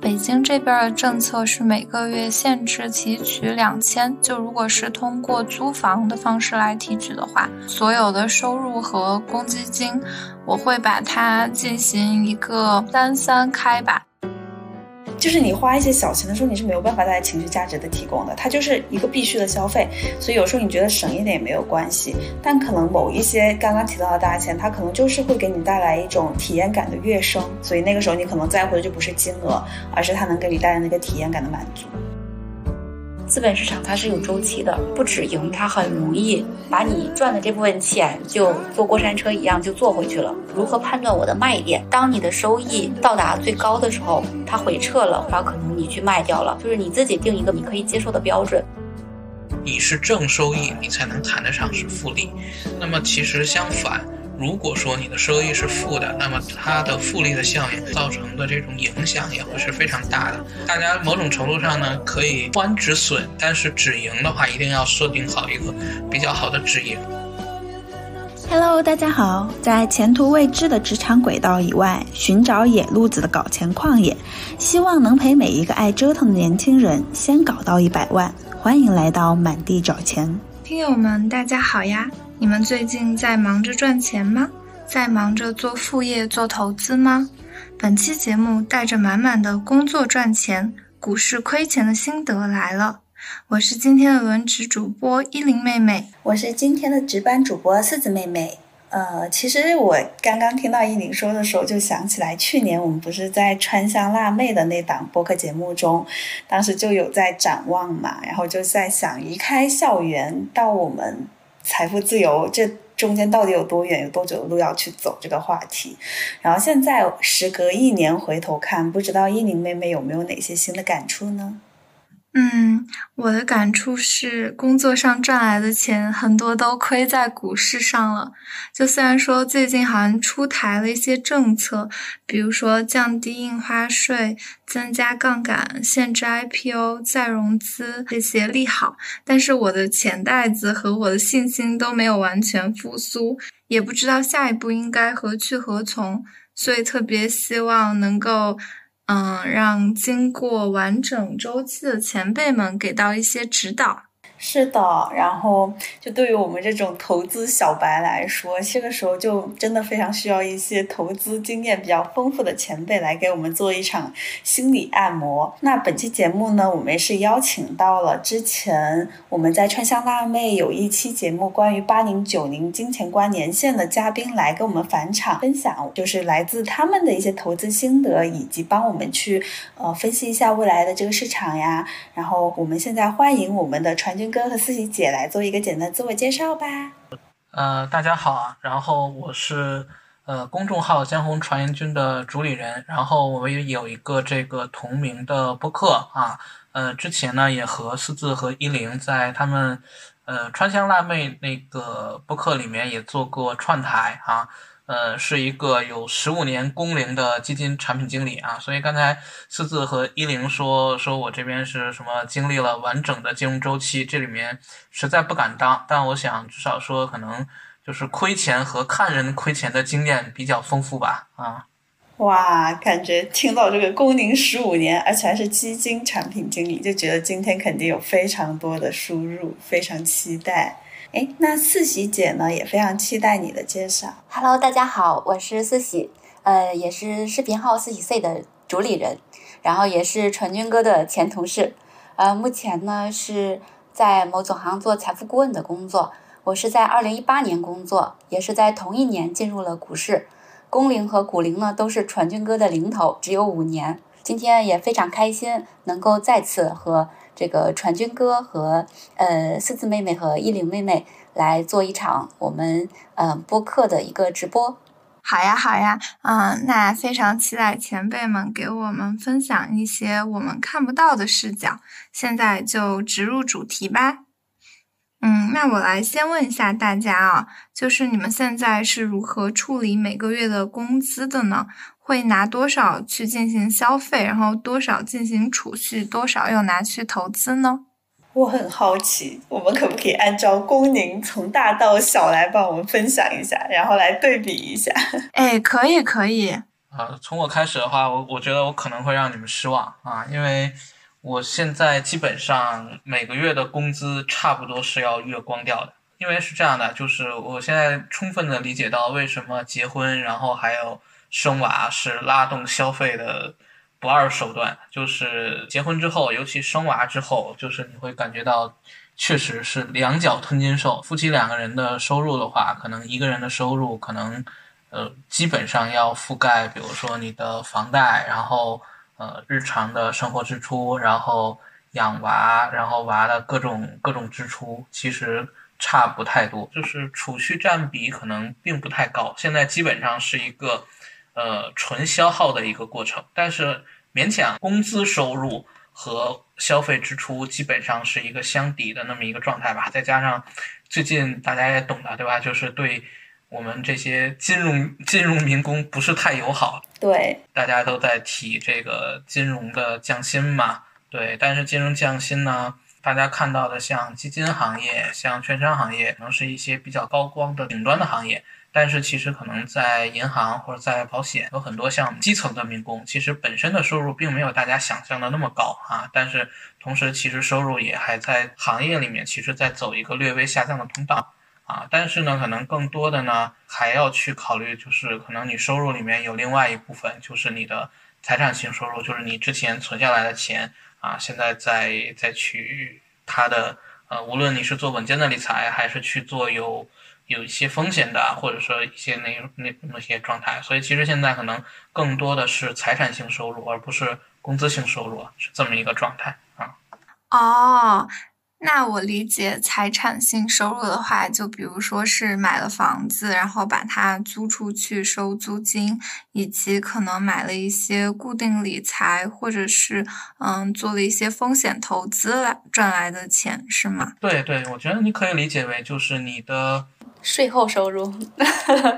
北京这边的政策是每个月限制提取两千，就如果是通过租房的方式来提取的话，所有的收入和公积金，我会把它进行一个三三开吧。就是你花一些小钱的时候，你是没有办法带来情绪价值的提供的，它就是一个必须的消费。所以有时候你觉得省一点也没有关系，但可能某一些刚刚提到的大钱，它可能就是会给你带来一种体验感的跃升。所以那个时候你可能在乎的就不是金额，而是它能给你带来那个体验感的满足。资本市场它是有周期的，不止赢，它很容易把你赚的这部分钱就坐过山车一样就坐回去了。如何判断我的卖点？当你的收益到达最高的时候，它回撤了，然后可能你去卖掉了，就是你自己定一个你可以接受的标准。你是正收益，你才能谈得上是复利。那么其实相反。如果说你的收益是负的，那么它的复利的效应造成的这种影响也会是非常大的。大家某种程度上呢，可以欢止损，但是止盈的话，一定要设定好一个比较好的止盈。Hello，大家好，在前途未知的职场轨道以外，寻找野路子的搞钱旷野，希望能陪每一个爱折腾的年轻人先搞到一百万。欢迎来到满地找钱，听友们，大家好呀。你们最近在忙着赚钱吗？在忙着做副业、做投资吗？本期节目带着满满的工作赚钱、股市亏钱的心得来了。我是今天的轮值主播依林妹妹，我是今天的值班主播四子妹妹。呃，其实我刚刚听到依林说的时候，就想起来去年我们不是在川香辣妹的那档播客节目中，当时就有在展望嘛，然后就在想，离开校园到我们。财富自由，这中间到底有多远，有多久的路要去走？这个话题，然后现在时隔一年回头看，不知道依宁妹妹有没有哪些新的感触呢？嗯，我的感触是，工作上赚来的钱很多都亏在股市上了。就虽然说最近好像出台了一些政策，比如说降低印花税、增加杠杆、限制 IPO、再融资这些利好，但是我的钱袋子和我的信心都没有完全复苏，也不知道下一步应该何去何从，所以特别希望能够。嗯，让经过完整周期的前辈们给到一些指导。是的，然后就对于我们这种投资小白来说，这个时候就真的非常需要一些投资经验比较丰富的前辈来给我们做一场心理按摩。那本期节目呢，我们是邀请到了之前我们在川香辣妹有一期节目关于八零九零金钱观年限的嘉宾来跟我们返场分享，就是来自他们的一些投资心得，以及帮我们去呃分析一下未来的这个市场呀。然后我们现在欢迎我们的传哥和四喜姐来做一个简单自我介绍吧。呃，大家好啊，然后我是呃公众号江红传言君的主理人，然后我们也有一个这个同名的播客啊。呃，之前呢也和四字和一零在他们呃川香辣妹那个播客里面也做过串台啊。呃，是一个有十五年工龄的基金产品经理啊，所以刚才四字和一零说说我这边是什么经历了完整的金融周期，这里面实在不敢当，但我想至少说可能就是亏钱和看人亏钱的经验比较丰富吧啊。哇，感觉听到这个工龄十五年，而且还是基金产品经理，就觉得今天肯定有非常多的输入，非常期待。哎，那四喜姐呢？也非常期待你的介绍。Hello，大家好，我是四喜，呃，也是视频号四喜 C 的主理人，然后也是传军哥的前同事。呃，目前呢是在某总行做财富顾问的工作。我是在二零一八年工作，也是在同一年进入了股市。工龄和股龄呢都是传军哥的零头，只有五年。今天也非常开心，能够再次和。这个传军哥和呃四字妹妹和依琳妹妹来做一场我们嗯播客的一个直播，好呀好呀，嗯，那非常期待前辈们给我们分享一些我们看不到的视角。现在就直入主题吧。嗯，那我来先问一下大家啊，就是你们现在是如何处理每个月的工资的呢？会拿多少去进行消费，然后多少进行储蓄，多少又拿去投资呢？我很好奇，我们可不可以按照工龄从大到小来帮我们分享一下，然后来对比一下？哎，可以可以。啊，从我开始的话，我我觉得我可能会让你们失望啊，因为我现在基本上每个月的工资差不多是要月光掉的。因为是这样的，就是我现在充分的理解到为什么结婚，然后还有生娃是拉动消费的不二手段。就是结婚之后，尤其生娃之后，就是你会感觉到，确实是两脚吞金兽。夫妻两个人的收入的话，可能一个人的收入可能。呃，基本上要覆盖，比如说你的房贷，然后呃日常的生活支出，然后养娃，然后娃的各种各种支出，其实差不太多，就是储蓄占比可能并不太高。现在基本上是一个呃纯消耗的一个过程，但是勉强工资收入和消费支出基本上是一个相抵的那么一个状态吧。再加上最近大家也懂的，对吧？就是对。我们这些金融金融民工不是太友好，对，大家都在提这个金融的降薪嘛，对，但是金融降薪呢，大家看到的像基金行业、像券商行业，可能是一些比较高光的顶端的行业，但是其实可能在银行或者在保险，有很多像基层的民工，其实本身的收入并没有大家想象的那么高啊，但是同时其实收入也还在行业里面，其实在走一个略微下降的通道。啊，但是呢，可能更多的呢，还要去考虑，就是可能你收入里面有另外一部分，就是你的财产性收入，就是你之前存下来的钱啊，现在再再去它的呃，无论你是做稳健的理财，还是去做有有一些风险的，或者说一些那那那些状态，所以其实现在可能更多的是财产性收入，而不是工资性收入，是这么一个状态啊。哦。那我理解财产性收入的话，就比如说是买了房子，然后把它租出去收租金，以及可能买了一些固定理财，或者是嗯做了一些风险投资来赚来的钱，是吗？对对，我觉得你可以理解为就是你的税后收入。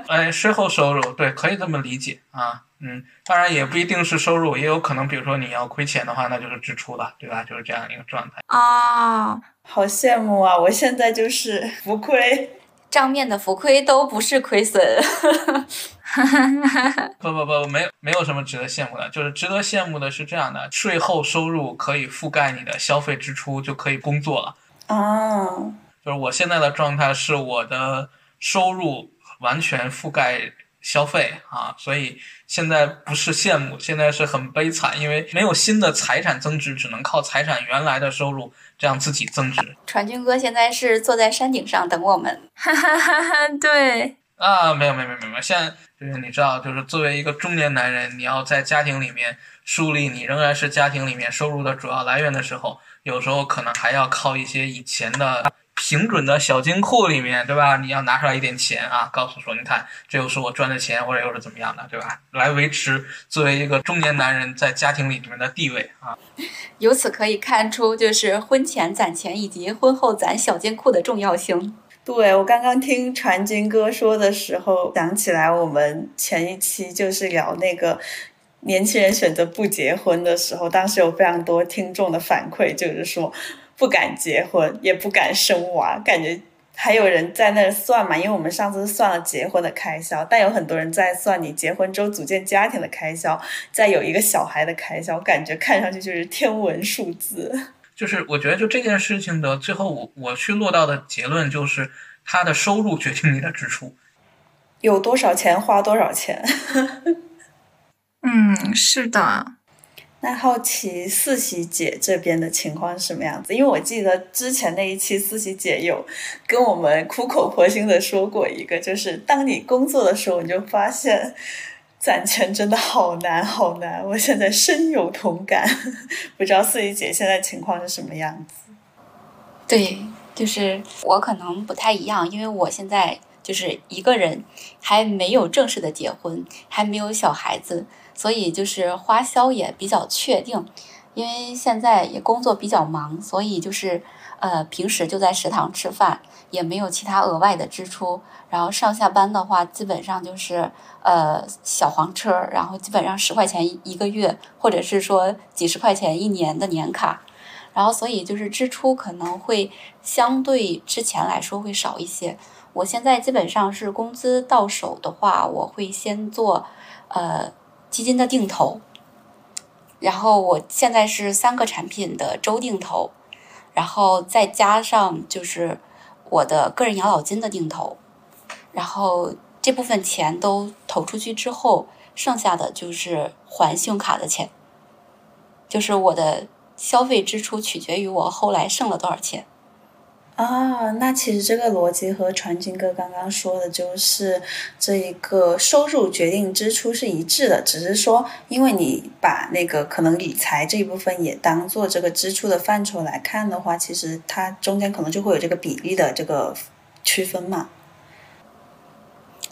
哎，税后收入，对，可以这么理解啊。嗯，当然也不一定是收入，也有可能，比如说你要亏钱的话，那就是支出了，对吧？就是这样一个状态。啊，好羡慕啊！我现在就是浮亏，账面的浮亏都不是亏损。不不不，没有没有什么值得羡慕的，就是值得羡慕的是这样的，税后收入可以覆盖你的消费支出，就可以工作了。啊，就是我现在的状态是我的收入完全覆盖。消费啊，所以现在不是羡慕，现在是很悲惨，因为没有新的财产增值，只能靠财产原来的收入这样自己增值。传军哥现在是坐在山顶上等我们，哈哈哈哈对啊，没有没有没有没有，现在就是你知道，就是作为一个中年男人，你要在家庭里面树立你仍然是家庭里面收入的主要来源的时候，有时候可能还要靠一些以前的。平准的小金库里面，对吧？你要拿出来一点钱啊，告诉说，你看，这又是我赚的钱，或者又是怎么样的，对吧？来维持作为一个中年男人在家庭里面的地位啊。由此可以看出，就是婚前攒钱以及婚后攒小金库的重要性。对我刚刚听传军哥说的时候，想起来我们前一期就是聊那个年轻人选择不结婚的时候，当时有非常多听众的反馈，就是说。不敢结婚，也不敢生娃，感觉还有人在那算嘛？因为我们上次算了结婚的开销，但有很多人在算你结婚之后组建家庭的开销，再有一个小孩的开销，感觉看上去就是天文数字。就是我觉得，就这件事情的最后，我我去落到的结论就是，他的收入决定你的支出，有多少钱花多少钱。嗯，是的。那好奇四喜姐这边的情况是什么样子？因为我记得之前那一期四喜姐有跟我们苦口婆心的说过一个，就是当你工作的时候，你就发现攒钱真的好难好难。我现在深有同感，不知道四喜姐现在情况是什么样子？对，就是我可能不太一样，因为我现在就是一个人，还没有正式的结婚，还没有小孩子。所以就是花销也比较确定，因为现在也工作比较忙，所以就是呃平时就在食堂吃饭，也没有其他额外的支出。然后上下班的话，基本上就是呃小黄车，然后基本上十块钱一个月，或者是说几十块钱一年的年卡。然后所以就是支出可能会相对之前来说会少一些。我现在基本上是工资到手的话，我会先做呃。基金的定投，然后我现在是三个产品的周定投，然后再加上就是我的个人养老金的定投，然后这部分钱都投出去之后，剩下的就是还信用卡的钱，就是我的消费支出取决于我后来剩了多少钱。啊，那其实这个逻辑和传军哥刚刚说的，就是这一个收入决定支出是一致的，只是说，因为你把那个可能理财这一部分也当做这个支出的范畴来看的话，其实它中间可能就会有这个比例的这个区分嘛。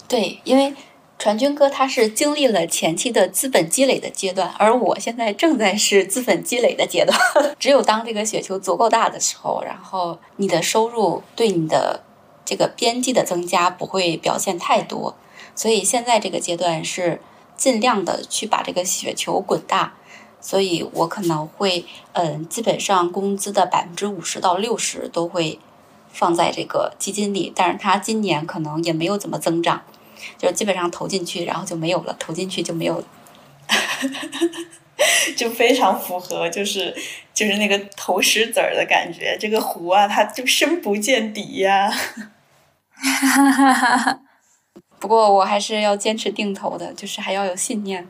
对，因为。传军哥他是经历了前期的资本积累的阶段，而我现在正在是资本积累的阶段。只有当这个雪球足够大的时候，然后你的收入对你的这个边际的增加不会表现太多。所以现在这个阶段是尽量的去把这个雪球滚大。所以我可能会，嗯，基本上工资的百分之五十到六十都会放在这个基金里，但是它今年可能也没有怎么增长。就基本上投进去，然后就没有了；投进去就没有了，就非常符合，就是就是那个投石子儿的感觉。这个湖啊，它就深不见底呀。不过我还是要坚持定投的，就是还要有信念。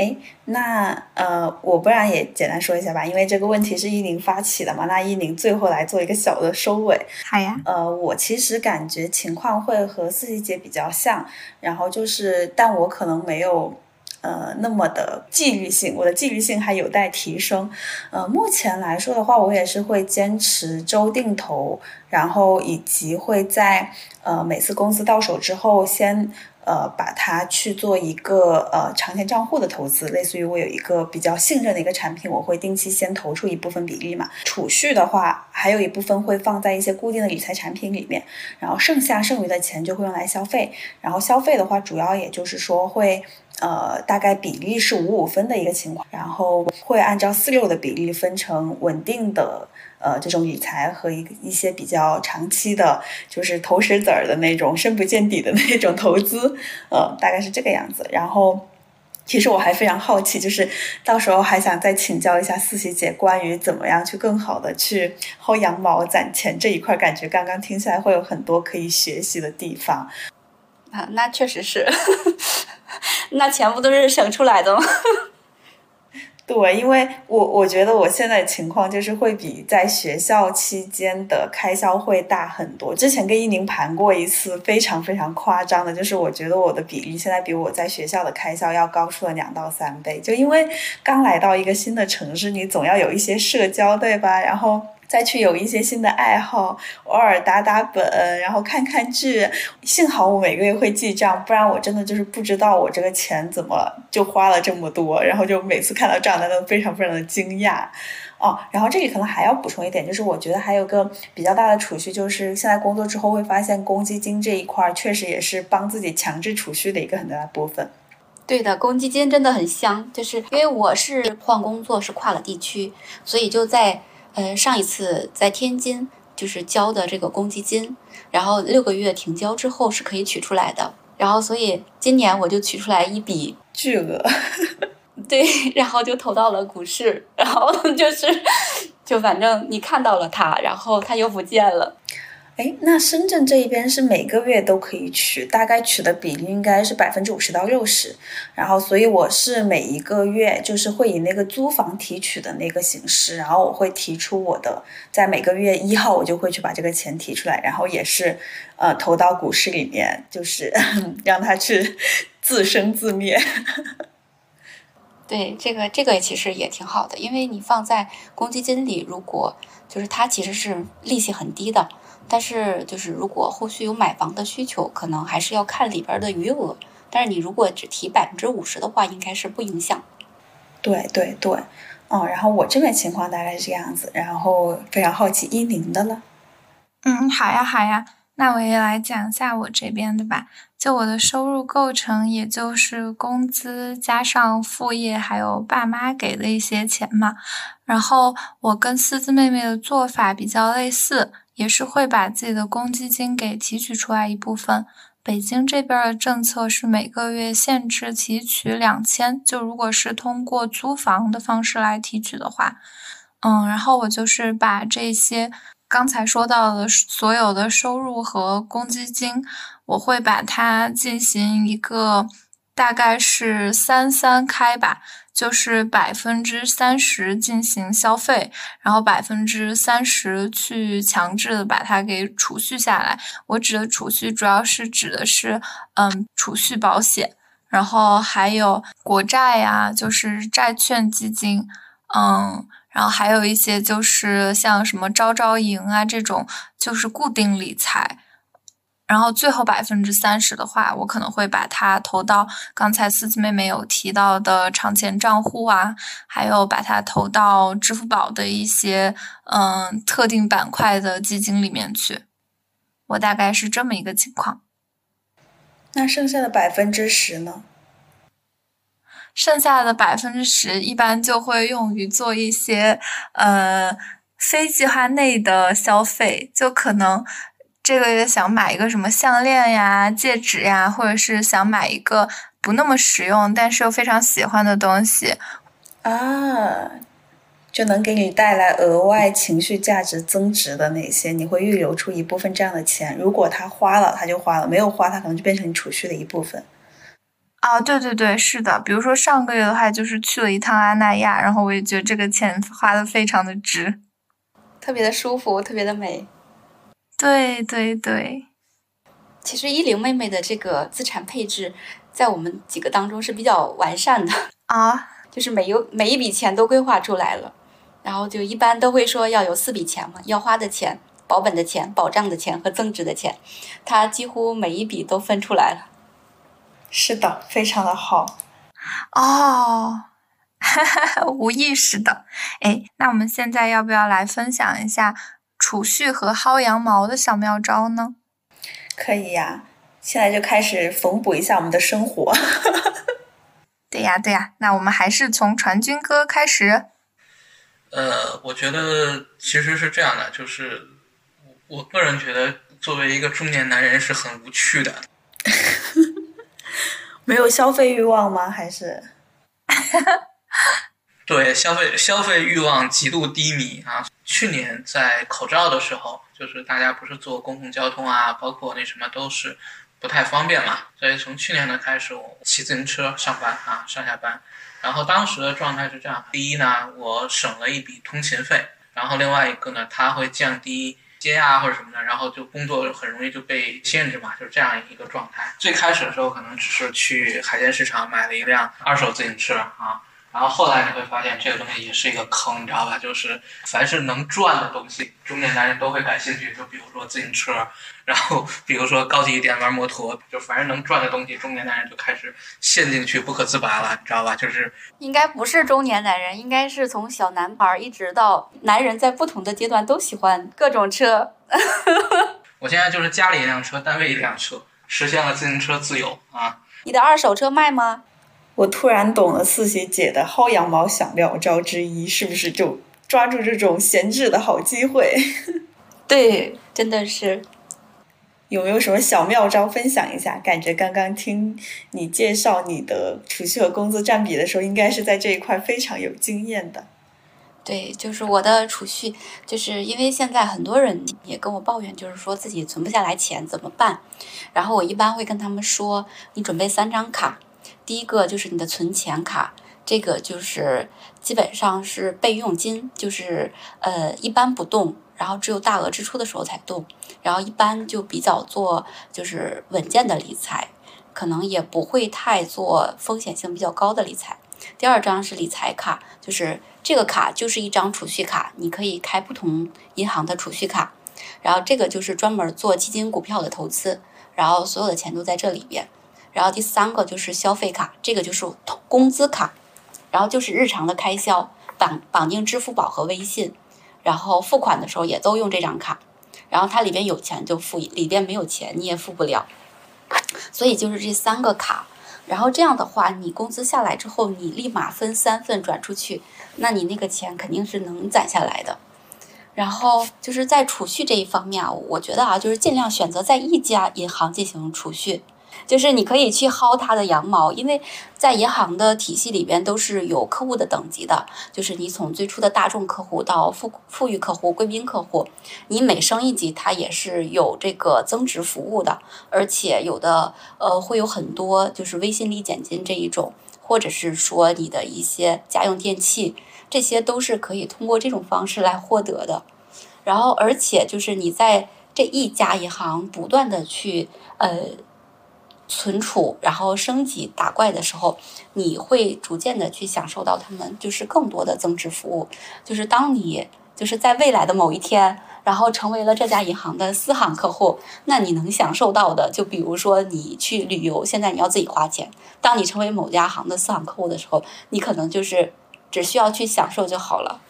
哎，那呃，我不然也简单说一下吧，因为这个问题是依宁发起的嘛。那依宁最后来做一个小的收尾。好呀。呃，我其实感觉情况会和四季姐比较像，然后就是，但我可能没有呃那么的纪律性，我的纪律性还有待提升。呃，目前来说的话，我也是会坚持周定投，然后以及会在呃每次公司到手之后先。呃，把它去做一个呃长线账户的投资，类似于我有一个比较信任的一个产品，我会定期先投出一部分比例嘛。储蓄的话，还有一部分会放在一些固定的理财产品里面，然后剩下剩余的钱就会用来消费。然后消费的话，主要也就是说会呃大概比例是五五分的一个情况，然后会按照四六的比例分成稳定的。呃，这种理财和一一些比较长期的，就是投石子儿的那种深不见底的那种投资，呃，大概是这个样子。然后，其实我还非常好奇，就是到时候还想再请教一下四喜姐关于怎么样去更好的去薅羊毛攒钱这一块，感觉刚刚听起来会有很多可以学习的地方。啊，那确实是，那钱不都是省出来的吗？对，因为我我觉得我现在情况就是会比在学校期间的开销会大很多。之前跟依宁盘过一次，非常非常夸张的，就是我觉得我的比例现在比我在学校的开销要高出了两到三倍。就因为刚来到一个新的城市，你总要有一些社交，对吧？然后。再去有一些新的爱好，偶尔打打本，然后看看剧。幸好我每个月会记账，不然我真的就是不知道我这个钱怎么就花了这么多。然后就每次看到账单都非常非常的惊讶。哦，然后这里可能还要补充一点，就是我觉得还有个比较大的储蓄，就是现在工作之后会发现公积金这一块确实也是帮自己强制储蓄的一个很大的部分。对的，公积金真的很香，就是因为我是换工作是跨了地区，所以就在。呃，上一次在天津就是交的这个公积金，然后六个月停交之后是可以取出来的，然后所以今年我就取出来一笔巨额，对，然后就投到了股市，然后就是，就反正你看到了它，然后它又不见了。哎，那深圳这一边是每个月都可以取，大概取的比例应该是百分之五十到六十。然后，所以我是每一个月就是会以那个租房提取的那个形式，然后我会提出我的，在每个月一号我就会去把这个钱提出来，然后也是呃投到股市里面，就是 让它去自生自灭。对，这个这个其实也挺好的，因为你放在公积金里，如果就是它其实是利息很低的。但是，就是如果后续有买房的需求，可能还是要看里边的余额。但是你如果只提百分之五十的话，应该是不影响。对对对，哦，然后我这边情况大概是这样子，然后非常好奇一宁的了。嗯，好呀好呀，那我也来讲一下我这边的吧。就我的收入构成，也就是工资加上副业，还有爸妈给的一些钱嘛。然后我跟四字妹妹的做法比较类似。也是会把自己的公积金给提取出来一部分，北京这边的政策是每个月限制提取两千，就如果是通过租房的方式来提取的话，嗯，然后我就是把这些刚才说到的所有的收入和公积金，我会把它进行一个大概是三三开吧。就是百分之三十进行消费，然后百分之三十去强制的把它给储蓄下来。我指的储蓄主要是指的是，嗯，储蓄保险，然后还有国债呀，就是债券基金，嗯，然后还有一些就是像什么招招营啊这种，就是固定理财。然后最后百分之三十的话，我可能会把它投到刚才思思妹妹有提到的长钱账户啊，还有把它投到支付宝的一些嗯特定板块的基金里面去。我大概是这么一个情况。那剩下的百分之十呢？剩下的百分之十一般就会用于做一些呃非计划内的消费，就可能。这个月想买一个什么项链呀、戒指呀，或者是想买一个不那么实用但是又非常喜欢的东西，啊，就能给你带来额外情绪价值增值的那些，你会预留出一部分这样的钱。如果他花了，他就花了；没有花，他可能就变成你储蓄的一部分。啊，对对对，是的。比如说上个月的话，就是去了一趟阿那亚，然后我也觉得这个钱花的非常的值，特别的舒服，特别的美。对对对，其实依玲妹妹的这个资产配置，在我们几个当中是比较完善的 啊，就是每有每一笔钱都规划出来了，然后就一般都会说要有四笔钱嘛，要花的钱、保本的钱、保障的钱和增值的钱，她几乎每一笔都分出来了。是的，非常的好哦，无意识的。哎，那我们现在要不要来分享一下？储蓄和薅羊毛的小妙招呢？可以呀，现在就开始缝补一下我们的生活。对呀，对呀，那我们还是从传军哥开始。呃，我觉得其实是这样的，就是我个人觉得，作为一个中年男人是很无趣的。没有消费欲望吗？还是？对，消费消费欲望极度低迷啊。去年在口罩的时候，就是大家不是坐公共交通啊，包括那什么都是不太方便嘛。所以从去年的开始，我骑自行车上班啊，上下班。然后当时的状态是这样：第一呢，我省了一笔通勤费；然后另外一个呢，它会降低接啊或者什么的，然后就工作很容易就被限制嘛，就是这样一个状态。最开始的时候，可能只是去海鲜市场买了一辆二手自行车啊。然后后来你会发现，这个东西也是一个坑，你知道吧？就是凡是能赚的东西，中年男人都会感兴趣。就比如说自行车，然后比如说高级一点玩摩托，就凡是能赚的东西，中年男人就开始陷进去不可自拔了，你知道吧？就是应该不是中年男人，应该是从小男孩一直到男人，在不同的阶段都喜欢各种车。我现在就是家里一辆车，单位一辆车，实现了自行车自由啊！你的二手车卖吗？我突然懂了四喜姐的薅羊毛小妙招之一，是不是就抓住这种闲置的好机会？对，真的是。有没有什么小妙招分享一下？感觉刚刚听你介绍你的储蓄和工资占比的时候，应该是在这一块非常有经验的。对，就是我的储蓄，就是因为现在很多人也跟我抱怨，就是说自己存不下来钱怎么办？然后我一般会跟他们说，你准备三张卡。第一个就是你的存钱卡，这个就是基本上是备用金，就是呃一般不动，然后只有大额支出的时候才动，然后一般就比较做就是稳健的理财，可能也不会太做风险性比较高的理财。第二张是理财卡，就是这个卡就是一张储蓄卡，你可以开不同银行的储蓄卡，然后这个就是专门做基金股票的投资，然后所有的钱都在这里边。然后第三个就是消费卡，这个就是工资卡，然后就是日常的开销绑绑定支付宝和微信，然后付款的时候也都用这张卡，然后它里边有钱就付，里边没有钱你也付不了，所以就是这三个卡，然后这样的话，你工资下来之后，你立马分三份转出去，那你那个钱肯定是能攒下来的。然后就是在储蓄这一方面啊，我觉得啊，就是尽量选择在一家银行进行储蓄。就是你可以去薅它的羊毛，因为在银行的体系里边都是有客户的等级的。就是你从最初的大众客户到富富裕客户、贵宾客户，你每升一级，它也是有这个增值服务的。而且有的呃会有很多就是微信立减金这一种，或者是说你的一些家用电器，这些都是可以通过这种方式来获得的。然后而且就是你在这一家银行不断的去呃。存储，然后升级打怪的时候，你会逐渐的去享受到他们就是更多的增值服务。就是当你就是在未来的某一天，然后成为了这家银行的私行客户，那你能享受到的，就比如说你去旅游，现在你要自己花钱。当你成为某家行的私行客户的时候，你可能就是只需要去享受就好了。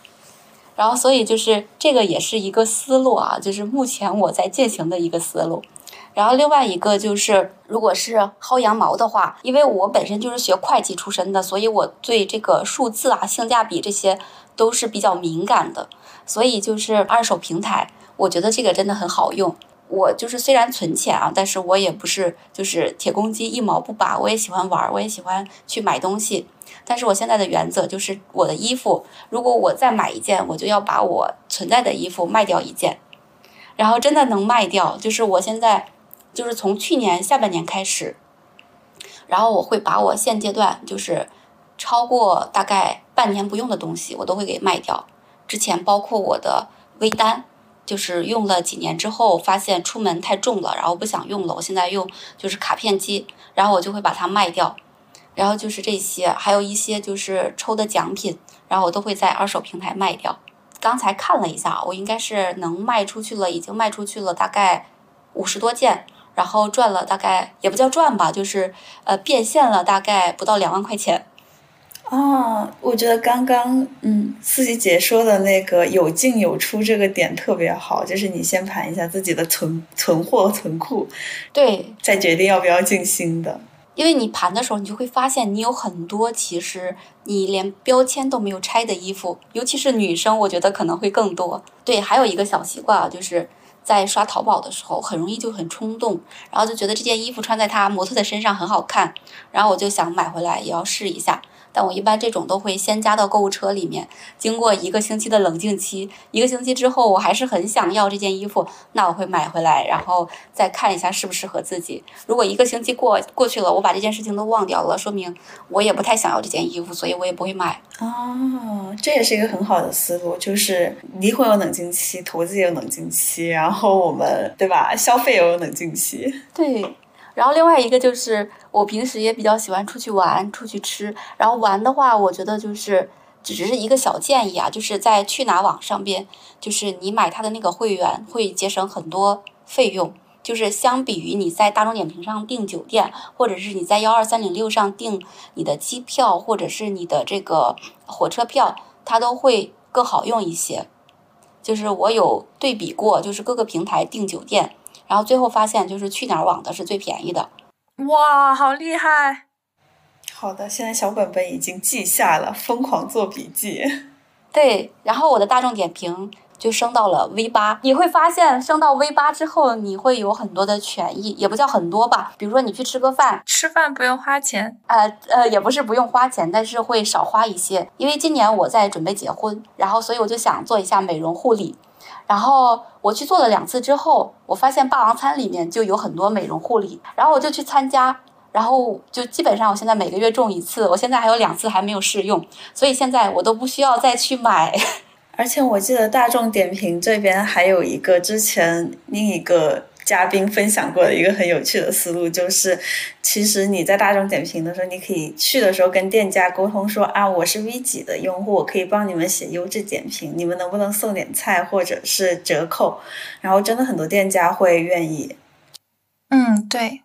然后，所以就是这个也是一个思路啊，就是目前我在进行的一个思路。然后另外一个就是，如果是薅羊毛的话，因为我本身就是学会计出身的，所以我对这个数字啊、性价比这些都是比较敏感的。所以就是二手平台，我觉得这个真的很好用。我就是虽然存钱啊，但是我也不是就是铁公鸡一毛不拔，我也喜欢玩，我也喜欢去买东西。但是我现在的原则就是，我的衣服如果我再买一件，我就要把我存在的衣服卖掉一件，然后真的能卖掉，就是我现在。就是从去年下半年开始，然后我会把我现阶段就是超过大概半年不用的东西，我都会给卖掉。之前包括我的微单，就是用了几年之后，发现出门太重了，然后不想用了。我现在用就是卡片机，然后我就会把它卖掉。然后就是这些，还有一些就是抽的奖品，然后我都会在二手平台卖掉。刚才看了一下，我应该是能卖出去了，已经卖出去了大概五十多件。然后赚了大概也不叫赚吧，就是呃变现了大概不到两万块钱。哦，我觉得刚刚嗯四喜姐说的那个有进有出这个点特别好，就是你先盘一下自己的存存货存库，对，再决定要不要进新的。因为你盘的时候，你就会发现你有很多其实你连标签都没有拆的衣服，尤其是女生，我觉得可能会更多。对，还有一个小习惯啊，就是。在刷淘宝的时候，很容易就很冲动，然后就觉得这件衣服穿在他模特的身上很好看，然后我就想买回来也要试一下。但我一般这种都会先加到购物车里面，经过一个星期的冷静期，一个星期之后我还是很想要这件衣服，那我会买回来，然后再看一下适不适合自己。如果一个星期过过去了，我把这件事情都忘掉了，说明我也不太想要这件衣服，所以我也不会买。哦，这也是一个很好的思路，就是离婚有冷静期，投资也有冷静期，然后我们对吧，消费也有冷静期。对。然后另外一个就是，我平时也比较喜欢出去玩、出去吃。然后玩的话，我觉得就是只是一个小建议啊，就是在去哪网上边，就是你买它的那个会员会节省很多费用。就是相比于你在大众点评上订酒店，或者是你在幺二三零六上订你的机票，或者是你的这个火车票，它都会更好用一些。就是我有对比过，就是各个平台订酒店。然后最后发现，就是去哪儿网的是最便宜的。哇，好厉害！好的，现在小本本已经记下了，疯狂做笔记。对，然后我的大众点评就升到了 V 八。你会发现，升到 V 八之后，你会有很多的权益，也不叫很多吧。比如说，你去吃个饭，吃饭不用花钱。呃呃，也不是不用花钱，但是会少花一些。因为今年我在准备结婚，然后所以我就想做一下美容护理。然后我去做了两次之后，我发现霸王餐里面就有很多美容护理，然后我就去参加，然后就基本上我现在每个月中一次，我现在还有两次还没有试用，所以现在我都不需要再去买。而且我记得大众点评这边还有一个之前另一个。嘉宾分享过的一个很有趣的思路，就是其实你在大众点评的时候，你可以去的时候跟店家沟通说啊，我是 V 几的用户，我可以帮你们写优质点评，你们能不能送点菜或者是折扣？然后真的很多店家会愿意。嗯，对，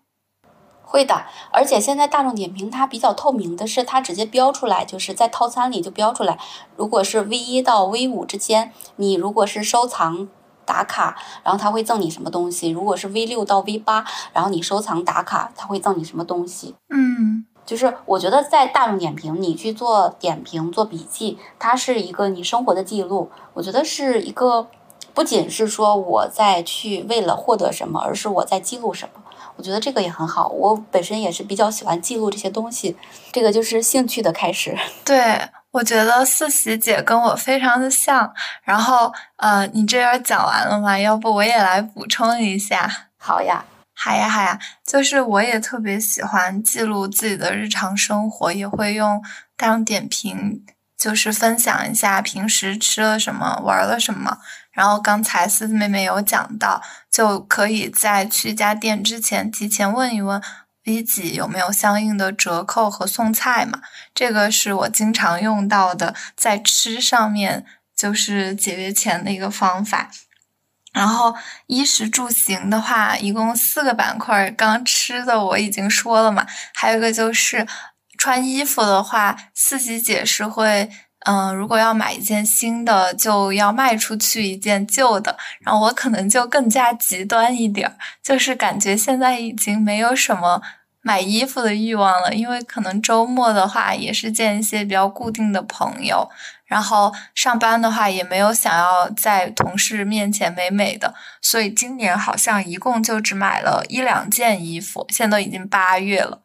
会的。而且现在大众点评它比较透明的是，它直接标出来，就是在套餐里就标出来，如果是 V 一到 V 五之间，你如果是收藏。打卡，然后他会赠你什么东西？如果是 V 六到 V 八，然后你收藏打卡，他会赠你什么东西？嗯，就是我觉得在大众点评，你去做点评、做笔记，它是一个你生活的记录。我觉得是一个不仅是说我在去为了获得什么，而是我在记录什么。我觉得这个也很好。我本身也是比较喜欢记录这些东西，这个就是兴趣的开始。对，我觉得四喜姐跟我非常的像。然后，呃，你这边讲完了吗？要不我也来补充一下。好呀，好呀，好呀。就是我也特别喜欢记录自己的日常生活，也会用大众点评，就是分享一下平时吃了什么，玩了什么。然后刚才思思妹妹有讲到，就可以在去一家店之前提前问一问 V 几有没有相应的折扣和送菜嘛？这个是我经常用到的，在吃上面就是节约钱的一个方法。然后衣食住行的话，一共四个板块，刚吃的我已经说了嘛，还有一个就是穿衣服的话，四喜姐是会。嗯，如果要买一件新的，就要卖出去一件旧的。然后我可能就更加极端一点儿，就是感觉现在已经没有什么买衣服的欲望了，因为可能周末的话也是见一些比较固定的朋友，然后上班的话也没有想要在同事面前美美的，所以今年好像一共就只买了一两件衣服。现在都已经八月了，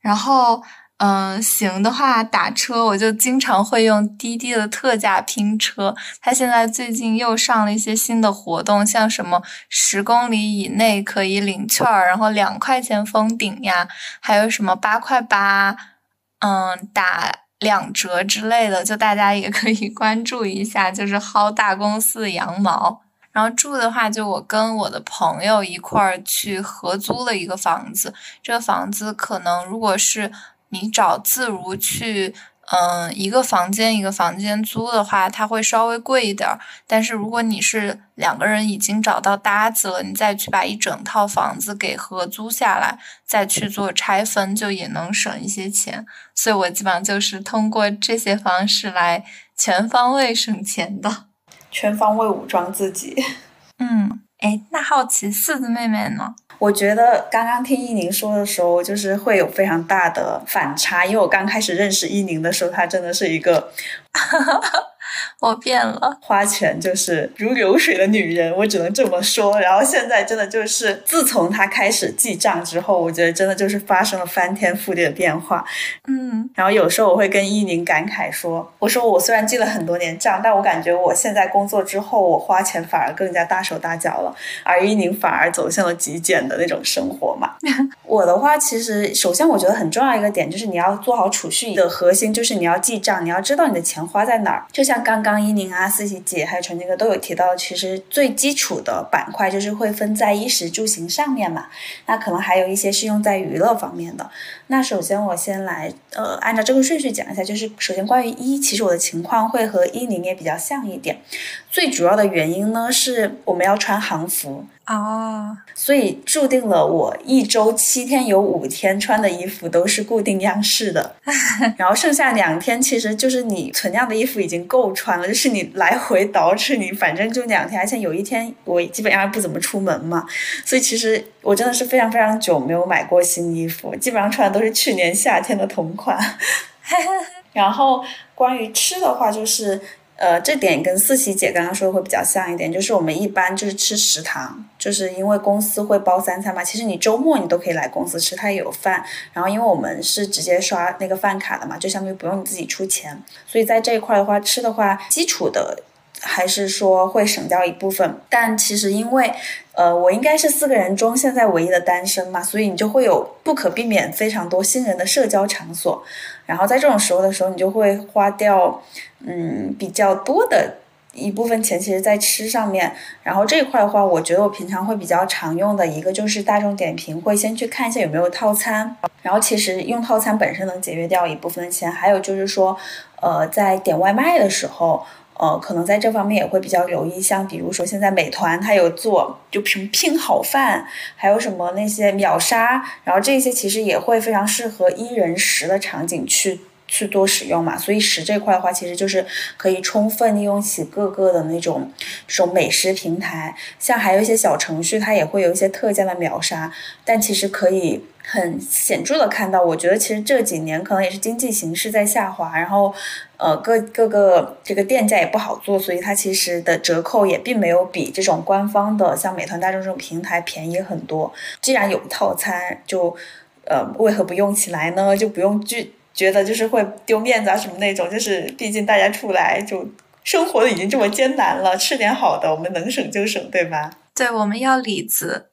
然后。嗯，行的话，打车我就经常会用滴滴的特价拼车。它现在最近又上了一些新的活动，像什么十公里以内可以领券儿，然后两块钱封顶呀，还有什么八块八，嗯，打两折之类的，就大家也可以关注一下，就是薅大公司的羊毛。然后住的话，就我跟我的朋友一块儿去合租了一个房子，这个房子可能如果是。你找自如去，嗯，一个房间一个房间租的话，它会稍微贵一点儿。但是如果你是两个人已经找到搭子了，你再去把一整套房子给合租下来，再去做拆分，就也能省一些钱。所以我基本上就是通过这些方式来全方位省钱的，全方位武装自己。嗯，哎，那好奇四子妹妹呢？我觉得刚刚听依宁说的时候，就是会有非常大的反差，因为我刚开始认识依宁的时候，她真的是一个。我变了，花钱就是如流水的女人，我只能这么说。然后现在真的就是，自从她开始记账之后，我觉得真的就是发生了翻天覆地的变化。嗯，然后有时候我会跟伊宁感慨说：“我说我虽然记了很多年账，但我感觉我现在工作之后，我花钱反而更加大手大脚了，而伊宁反而走向了极简的那种生活嘛。”我的话，其实首先我觉得很重要一个点就是你要做好储蓄的核心，就是你要记账，你要知道你的钱花在哪儿。就像刚刚依宁啊、四喜姐还有陈杰哥都有提到，其实最基础的板块就是会分在衣食住行上面嘛。那可能还有一些是用在娱乐方面的。那首先我先来呃按照这个顺序讲一下，就是首先关于衣，其实我的情况会和依宁也比较像一点。最主要的原因呢是我们要穿行服。哦，所以注定了我一周七天有五天穿的衣服都是固定样式的，然后剩下两天其实就是你存量的衣服已经够穿了，就是你来回倒饬你，反正就两天，而且有一天我基本上不怎么出门嘛，所以其实我真的是非常非常久没有买过新衣服，基本上穿的都是去年夏天的同款。然后关于吃的话，就是。呃，这点跟四喜姐刚刚说的会比较像一点，就是我们一般就是吃食堂，就是因为公司会包三餐嘛。其实你周末你都可以来公司吃，它也有饭。然后因为我们是直接刷那个饭卡的嘛，就相当于不用你自己出钱。所以在这一块的话，吃的话，基础的还是说会省掉一部分。但其实因为，呃，我应该是四个人中现在唯一的单身嘛，所以你就会有不可避免非常多新人的社交场所。然后在这种时候的时候，你就会花掉。嗯，比较多的一部分钱其实，在吃上面。然后这一块的话，我觉得我平常会比较常用的一个就是大众点评，会先去看一下有没有套餐。然后其实用套餐本身能节约掉一部分的钱。还有就是说，呃，在点外卖的时候，呃，可能在这方面也会比较留意。像比如说现在美团它有做，就什么拼好饭，还有什么那些秒杀，然后这些其实也会非常适合一人食的场景去。去多使用嘛，所以食这块的话，其实就是可以充分利用起各个的那种这种美食平台，像还有一些小程序，它也会有一些特价的秒杀，但其实可以很显著的看到，我觉得其实这几年可能也是经济形势在下滑，然后呃各各个这个店家也不好做，所以它其实的折扣也并没有比这种官方的像美团、大众这种平台便宜很多。既然有套餐，就呃为何不用起来呢？就不用觉觉得就是会丢面子啊什么那种，就是毕竟大家出来就生活的已经这么艰难了，吃点好的，我们能省就省，对吧？对，我们要里子。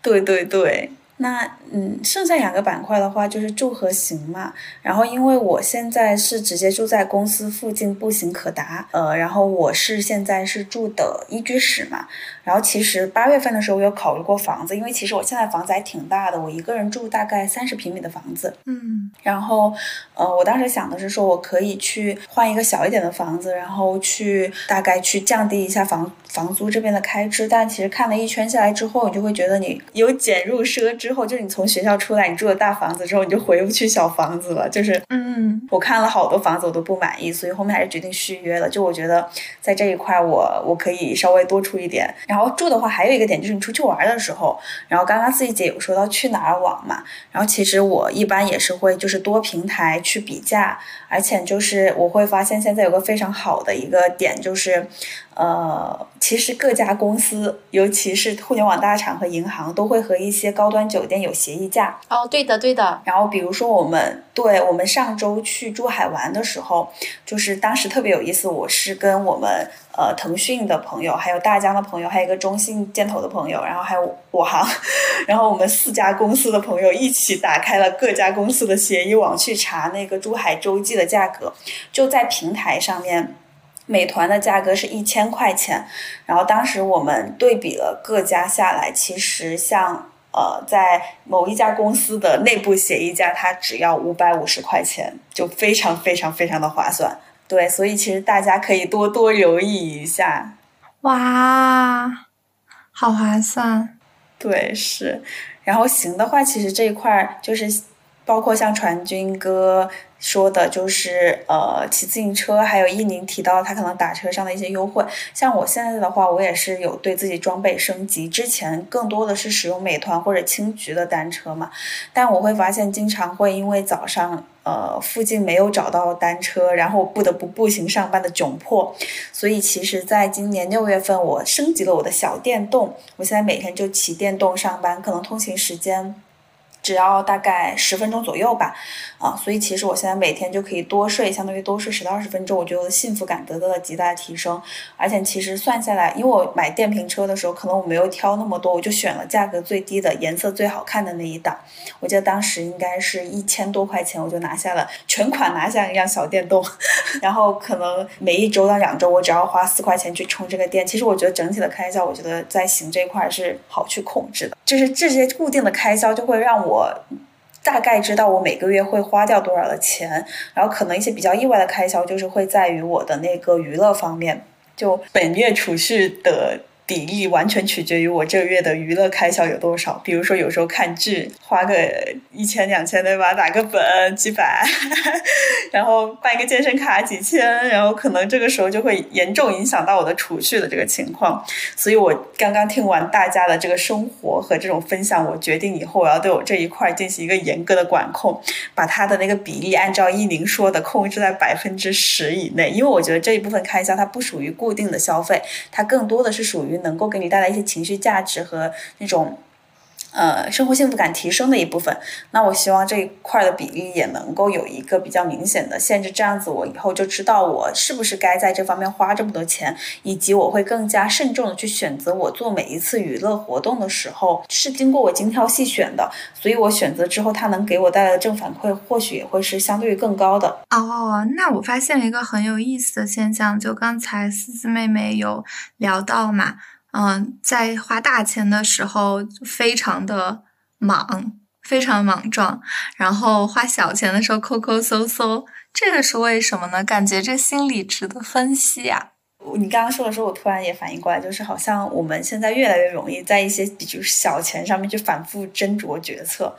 对 对对。那嗯，剩下两个板块的话就是住和行嘛。然后因为我现在是直接住在公司附近，步行可达。呃，然后我是现在是住的一居室嘛。然后其实八月份的时候我有考虑过房子，因为其实我现在房子还挺大的，我一个人住大概三十平米的房子。嗯。然后呃，我当时想的是说我可以去换一个小一点的房子，然后去大概去降低一下房房租这边的开支。但其实看了一圈下来之后，你就会觉得你有减入奢。之后就是你从学校出来，你住了大房子之后，你就回不去小房子了。就是，嗯，我看了好多房子，我都不满意，所以后面还是决定续约了。就我觉得在这一块，我我可以稍微多出一点。然后住的话，还有一个点就是你出去玩的时候，然后刚刚四季姐有说到去哪儿网嘛，然后其实我一般也是会就是多平台去比价，而且就是我会发现现在有个非常好的一个点就是。呃，其实各家公司，尤其是互联网大厂和银行，都会和一些高端酒店有协议价。哦，对的，对的。然后比如说我们，对我们上周去珠海玩的时候，就是当时特别有意思，我是跟我们呃腾讯的朋友，还有大疆的朋友，还有一个中信建投的朋友，然后还有我行，然后我们四家公司的朋友一起打开了各家公司的协议网去查那个珠海洲际的价格，就在平台上面。美团的价格是一千块钱，然后当时我们对比了各家下来，其实像呃在某一家公司的内部协议价，它只要五百五十块钱，就非常非常非常的划算。对，所以其实大家可以多多留意一下。哇，好划算。对，是。然后行的话，其实这一块就是包括像传君哥。说的就是，呃，骑自行车，还有一宁提到他可能打车上的一些优惠。像我现在的话，我也是有对自己装备升级，之前更多的是使用美团或者青桔的单车嘛，但我会发现经常会因为早上，呃，附近没有找到单车，然后不得不步行上班的窘迫，所以其实在今年六月份，我升级了我的小电动，我现在每天就骑电动上班，可能通勤时间。只要大概十分钟左右吧，啊，所以其实我现在每天就可以多睡，相当于多睡十到二十分钟，我觉得我的幸福感得到了极大的提升。而且其实算下来，因为我买电瓶车的时候，可能我没有挑那么多，我就选了价格最低的、颜色最好看的那一档。我记得当时应该是一千多块钱，我就拿下了全款，拿下一辆小电动。然后可能每一周到两周，我只要花四块钱去充这个电。其实我觉得整体的开销，我觉得在行这块是好去控制的，就是这些固定的开销就会让我。我大概知道我每个月会花掉多少的钱，然后可能一些比较意外的开销就是会在于我的那个娱乐方面，就本月储蓄的。比例完全取决于我这个月的娱乐开销有多少。比如说，有时候看剧花个一千两千对吧？打个本几百，然后办一个健身卡几千，然后可能这个时候就会严重影响到我的储蓄的这个情况。所以我刚刚听完大家的这个生活和这种分享，我决定以后我要对我这一块进行一个严格的管控，把它的那个比例按照依宁说的控制在百分之十以内。因为我觉得这一部分开销它不属于固定的消费，它更多的是属于。能够给你带来一些情绪价值和那种。呃，生活幸福感提升的一部分。那我希望这一块的比例也能够有一个比较明显的限制，这样子我以后就知道我是不是该在这方面花这么多钱，以及我会更加慎重的去选择我做每一次娱乐活动的时候是经过我精挑细选的。所以我选择之后，它能给我带来的正反馈或许也会是相对于更高的。哦，那我发现了一个很有意思的现象，就刚才思思妹妹有聊到嘛。嗯，在花大钱的时候非常的莽，非常莽撞，然后花小钱的时候抠抠搜搜，这个是为什么呢？感觉这心理值得分析呀。你刚刚说的时候，我突然也反应过来，就是好像我们现在越来越容易在一些就是小钱上面去反复斟酌决策。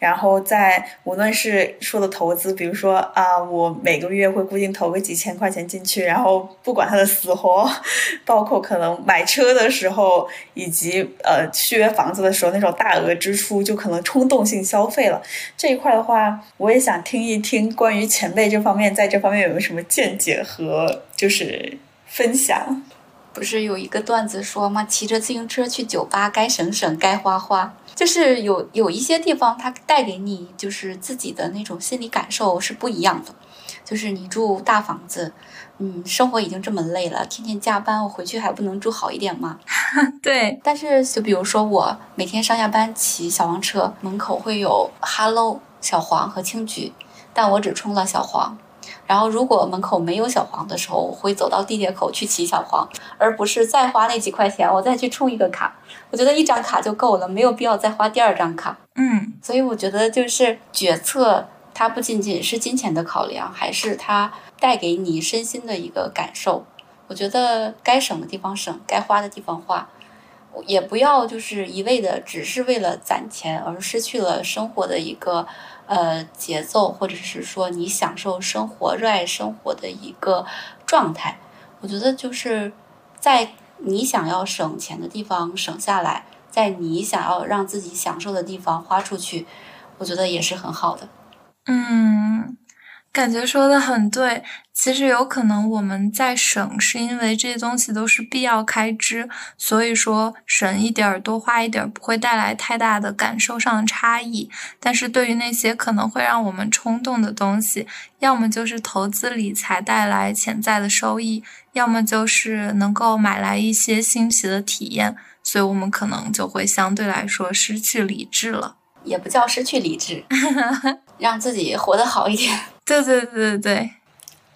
然后在无论是说的投资，比如说啊，我每个月会固定投个几千块钱进去，然后不管它的死活，包括可能买车的时候，以及呃续约房子的时候那种大额支出，就可能冲动性消费了。这一块的话，我也想听一听关于前辈这方面，在这方面有没有什么见解和就是分享。不是有一个段子说吗？骑着自行车去酒吧，该省省，该花花。就是有有一些地方，它带给你就是自己的那种心理感受是不一样的。就是你住大房子，嗯，生活已经这么累了，天天加班，我回去还不能住好一点吗？对。但是就比如说我每天上下班骑小黄车，门口会有 Hello 小黄和青桔，但我只充了小黄。然后，如果门口没有小黄的时候，我会走到地铁口去骑小黄，而不是再花那几块钱，我再去充一个卡。我觉得一张卡就够了，没有必要再花第二张卡。嗯，所以我觉得就是决策，它不仅仅是金钱的考量，还是它带给你身心的一个感受。我觉得该省的地方省，该花的地方花，也不要就是一味的只是为了攒钱而失去了生活的一个。呃，节奏，或者是说你享受生活、热爱生活的一个状态，我觉得就是在你想要省钱的地方省下来，在你想要让自己享受的地方花出去，我觉得也是很好的。嗯。感觉说的很对，其实有可能我们在省，是因为这些东西都是必要开支，所以说省一点儿多花一点儿不会带来太大的感受上的差异。但是对于那些可能会让我们冲动的东西，要么就是投资理财带来潜在的收益，要么就是能够买来一些新奇的体验，所以我们可能就会相对来说失去理智了。也不叫失去理智，让自己活得好一点。对对对对对，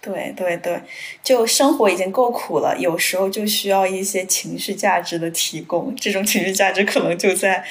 对对对，就生活已经够苦了，有时候就需要一些情绪价值的提供。这种情绪价值可能就在，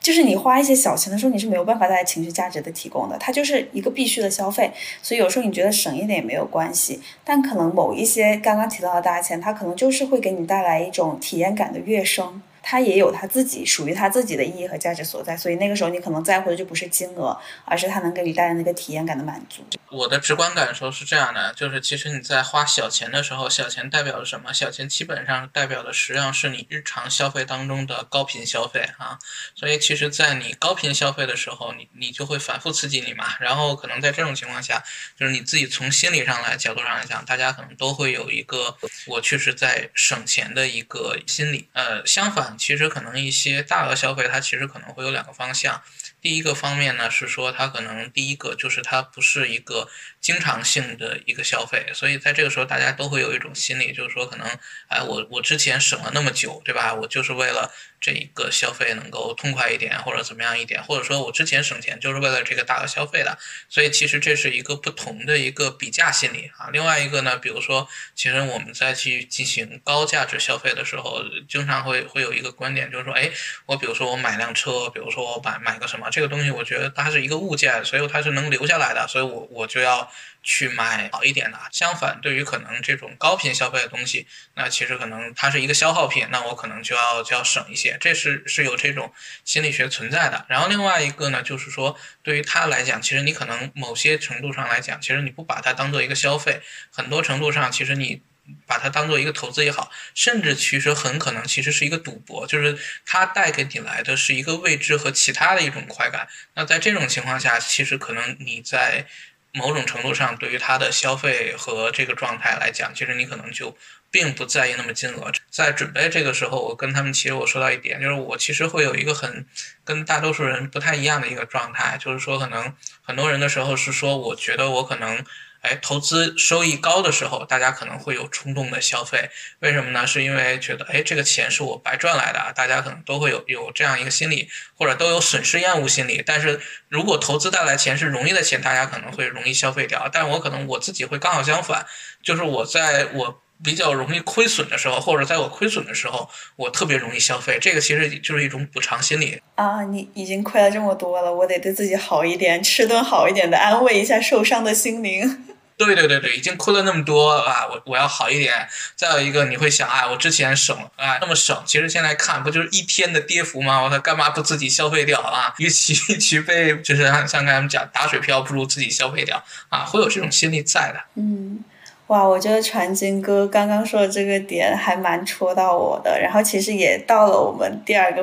就是你花一些小钱的时候，你是没有办法带来情绪价值的提供的，它就是一个必须的消费。所以有时候你觉得省一点也没有关系，但可能某一些刚刚提到的大钱，它可能就是会给你带来一种体验感的跃升。它也有它自己属于它自己的意义和价值所在，所以那个时候你可能在乎的就不是金额，而是它能给你带来那个体验感的满足。我的直观感受是这样的，就是其实你在花小钱的时候，小钱代表了什么？小钱基本上代表的实际上是你日常消费当中的高频消费啊。所以其实，在你高频消费的时候，你你就会反复刺激你嘛。然后可能在这种情况下，就是你自己从心理上来角度上来讲，大家可能都会有一个我确实在省钱的一个心理。呃，相反。其实可能一些大额消费，它其实可能会有两个方向。第一个方面呢，是说它可能第一个就是它不是一个经常性的一个消费，所以在这个时候大家都会有一种心理，就是说可能，哎，我我之前省了那么久，对吧？我就是为了。这一个消费能够痛快一点，或者怎么样一点，或者说我之前省钱就是为了这个大额消费的，所以其实这是一个不同的一个比价心理啊。另外一个呢，比如说，其实我们在去进行高价值消费的时候，经常会会有一个观点，就是说，哎，我比如说我买辆车，比如说我买买个什么，这个东西我觉得它是一个物件，所以它是能留下来的，所以我我就要。去买好一点的。相反，对于可能这种高频消费的东西，那其实可能它是一个消耗品，那我可能就要就要省一些，这是是有这种心理学存在的。然后另外一个呢，就是说对于它来讲，其实你可能某些程度上来讲，其实你不把它当做一个消费，很多程度上其实你把它当做一个投资也好，甚至其实很可能其实是一个赌博，就是它带给你来的是一个未知和其他的一种快感。那在这种情况下，其实可能你在某种程度上，对于他的消费和这个状态来讲，其实你可能就并不在意那么金额。在准备这个时候，我跟他们其实我说到一点，就是我其实会有一个很跟大多数人不太一样的一个状态，就是说可能很多人的时候是说，我觉得我可能。哎，投资收益高的时候，大家可能会有冲动的消费，为什么呢？是因为觉得，哎，这个钱是我白赚来的啊，大家可能都会有有这样一个心理，或者都有损失厌恶心理。但是如果投资带来钱是容易的钱，大家可能会容易消费掉。但我可能我自己会刚好相反，就是我在我。比较容易亏损的时候，或者在我亏损的时候，我特别容易消费。这个其实就是一种补偿心理啊！你已经亏了这么多了，我得对自己好一点，吃顿好一点的，安慰一下受伤的心灵。对对对对，已经亏了那么多啊，我我要好一点。再有一个，你会想，哎，我之前省啊那么省，其实现在看不就是一天的跌幅吗？我他干嘛不自己消费掉啊？与其与其被就是像像刚才讲打水漂，不如自己消费掉啊，会有这种心理在的。嗯。哇，我觉得传金哥刚刚说的这个点还蛮戳到我的，然后其实也到了我们第二个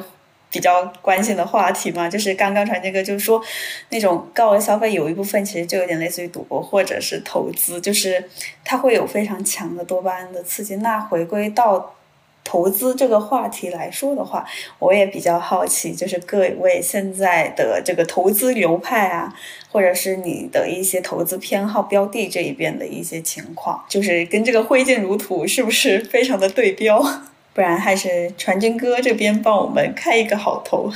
比较关心的话题嘛，就是刚刚传金哥就是说，那种高额消费有一部分其实就有点类似于赌博或者是投资，就是它会有非常强的多巴胺的刺激。那回归到。投资这个话题来说的话，我也比较好奇，就是各位现在的这个投资流派啊，或者是你的一些投资偏好标的这一边的一些情况，就是跟这个挥剑如土是不是非常的对标？不然还是传真哥这边帮我们开一个好头。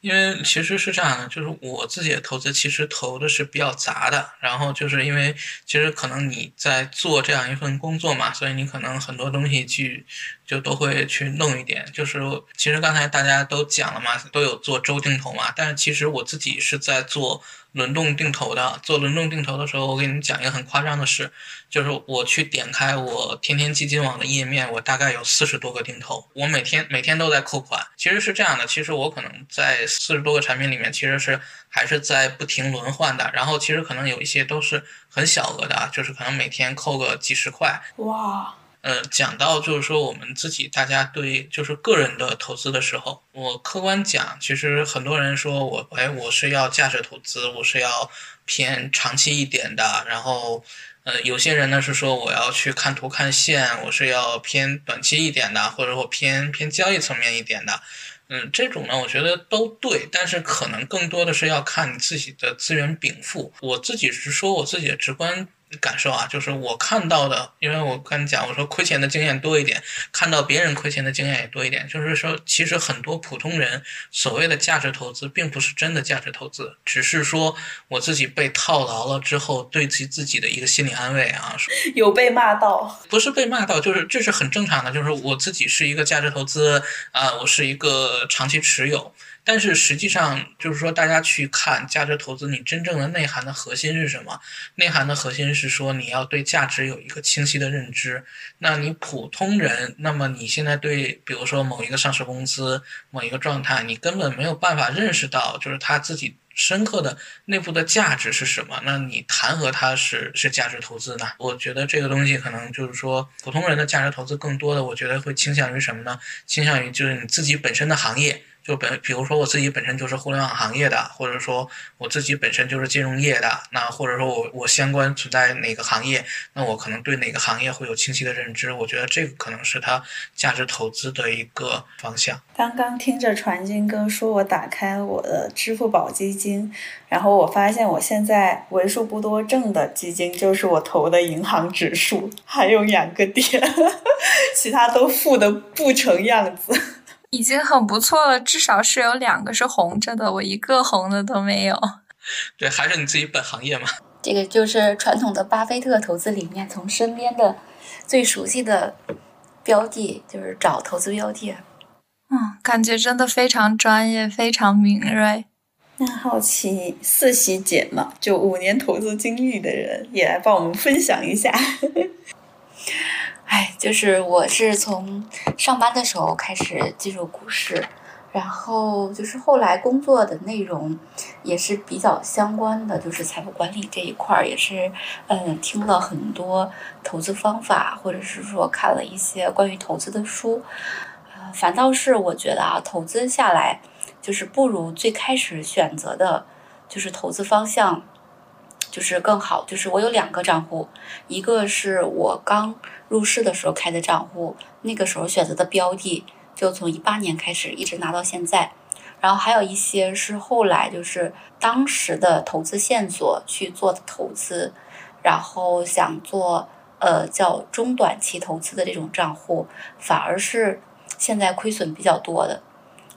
因为其实是这样的，就是我自己的投资其实投的是比较杂的，然后就是因为其实可能你在做这样一份工作嘛，所以你可能很多东西去就都会去弄一点。就是其实刚才大家都讲了嘛，都有做周定投嘛，但是其实我自己是在做。轮动定投的，做轮动定投的时候，我给你们讲一个很夸张的事，就是我去点开我天天基金网的页面，我大概有四十多个定投，我每天每天都在扣款。其实是这样的，其实我可能在四十多个产品里面，其实是还是在不停轮换的。然后其实可能有一些都是很小额的，就是可能每天扣个几十块。哇。呃，讲到就是说我们自己大家对就是个人的投资的时候，我客观讲，其实很多人说我哎我是要价值投资，我是要偏长期一点的，然后呃有些人呢是说我要去看图看线，我是要偏短期一点的，或者我偏偏交易层面一点的，嗯，这种呢我觉得都对，但是可能更多的是要看你自己的资源禀赋。我自己是说我自己的直观。感受啊，就是我看到的，因为我跟你讲，我说亏钱的经验多一点，看到别人亏钱的经验也多一点。就是说，其实很多普通人所谓的价值投资，并不是真的价值投资，只是说我自己被套牢了之后，对其自己的一个心理安慰啊。有被骂到？不是被骂到，就是这是很正常的，就是我自己是一个价值投资啊，我是一个长期持有。但是实际上，就是说，大家去看价值投资，你真正的内涵的核心是什么？内涵的核心是说，你要对价值有一个清晰的认知。那你普通人，那么你现在对，比如说某一个上市公司、某一个状态，你根本没有办法认识到，就是他自己深刻的内部的价值是什么？那你谈何它是是价值投资呢？我觉得这个东西可能就是说，普通人的价值投资更多的，我觉得会倾向于什么呢？倾向于就是你自己本身的行业。就本，比如说我自己本身就是互联网行业的，或者说我自己本身就是金融业的，那或者说我我相关存在哪个行业，那我可能对哪个行业会有清晰的认知。我觉得这个可能是他价值投资的一个方向。刚刚听着传金哥说，我打开我的支付宝基金，然后我发现我现在为数不多挣的基金就是我投的银行指数，还有两个点，其他都负的不成样子。已经很不错了，至少是有两个是红着的，我一个红的都没有。对，还是你自己本行业嘛。这个就是传统的巴菲特投资理念，从身边的最熟悉的标的，就是找投资标的。嗯，感觉真的非常专业，非常敏锐。那好奇四喜姐嘛，就五年投资经历的人，也来帮我们分享一下。哎，就是我是从上班的时候开始进入股市，然后就是后来工作的内容也是比较相关的，就是财富管理这一块儿，也是嗯听了很多投资方法，或者是说看了一些关于投资的书，呃，反倒是我觉得啊，投资下来就是不如最开始选择的，就是投资方向。就是更好，就是我有两个账户，一个是我刚入市的时候开的账户，那个时候选择的标的就从一八年开始一直拿到现在，然后还有一些是后来就是当时的投资线索去做的投资，然后想做呃叫中短期投资的这种账户，反而是现在亏损比较多的，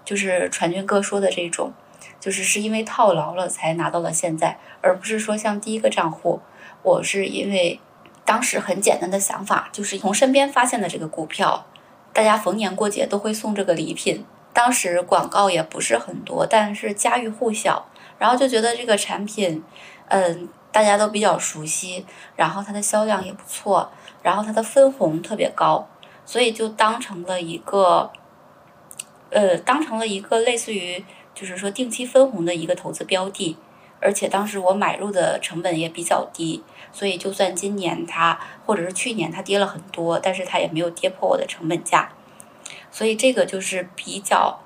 就是传军哥说的这种。就是是因为套牢了才拿到了现在，而不是说像第一个账户，我是因为当时很简单的想法，就是从身边发现的这个股票，大家逢年过节都会送这个礼品，当时广告也不是很多，但是家喻户晓，然后就觉得这个产品，嗯，大家都比较熟悉，然后它的销量也不错，然后它的分红特别高，所以就当成了一个，呃，当成了一个类似于就是说定期分红的一个投资标的。而且当时我买入的成本也比较低，所以就算今年它或者是去年它跌了很多，但是它也没有跌破我的成本价。所以这个就是比较，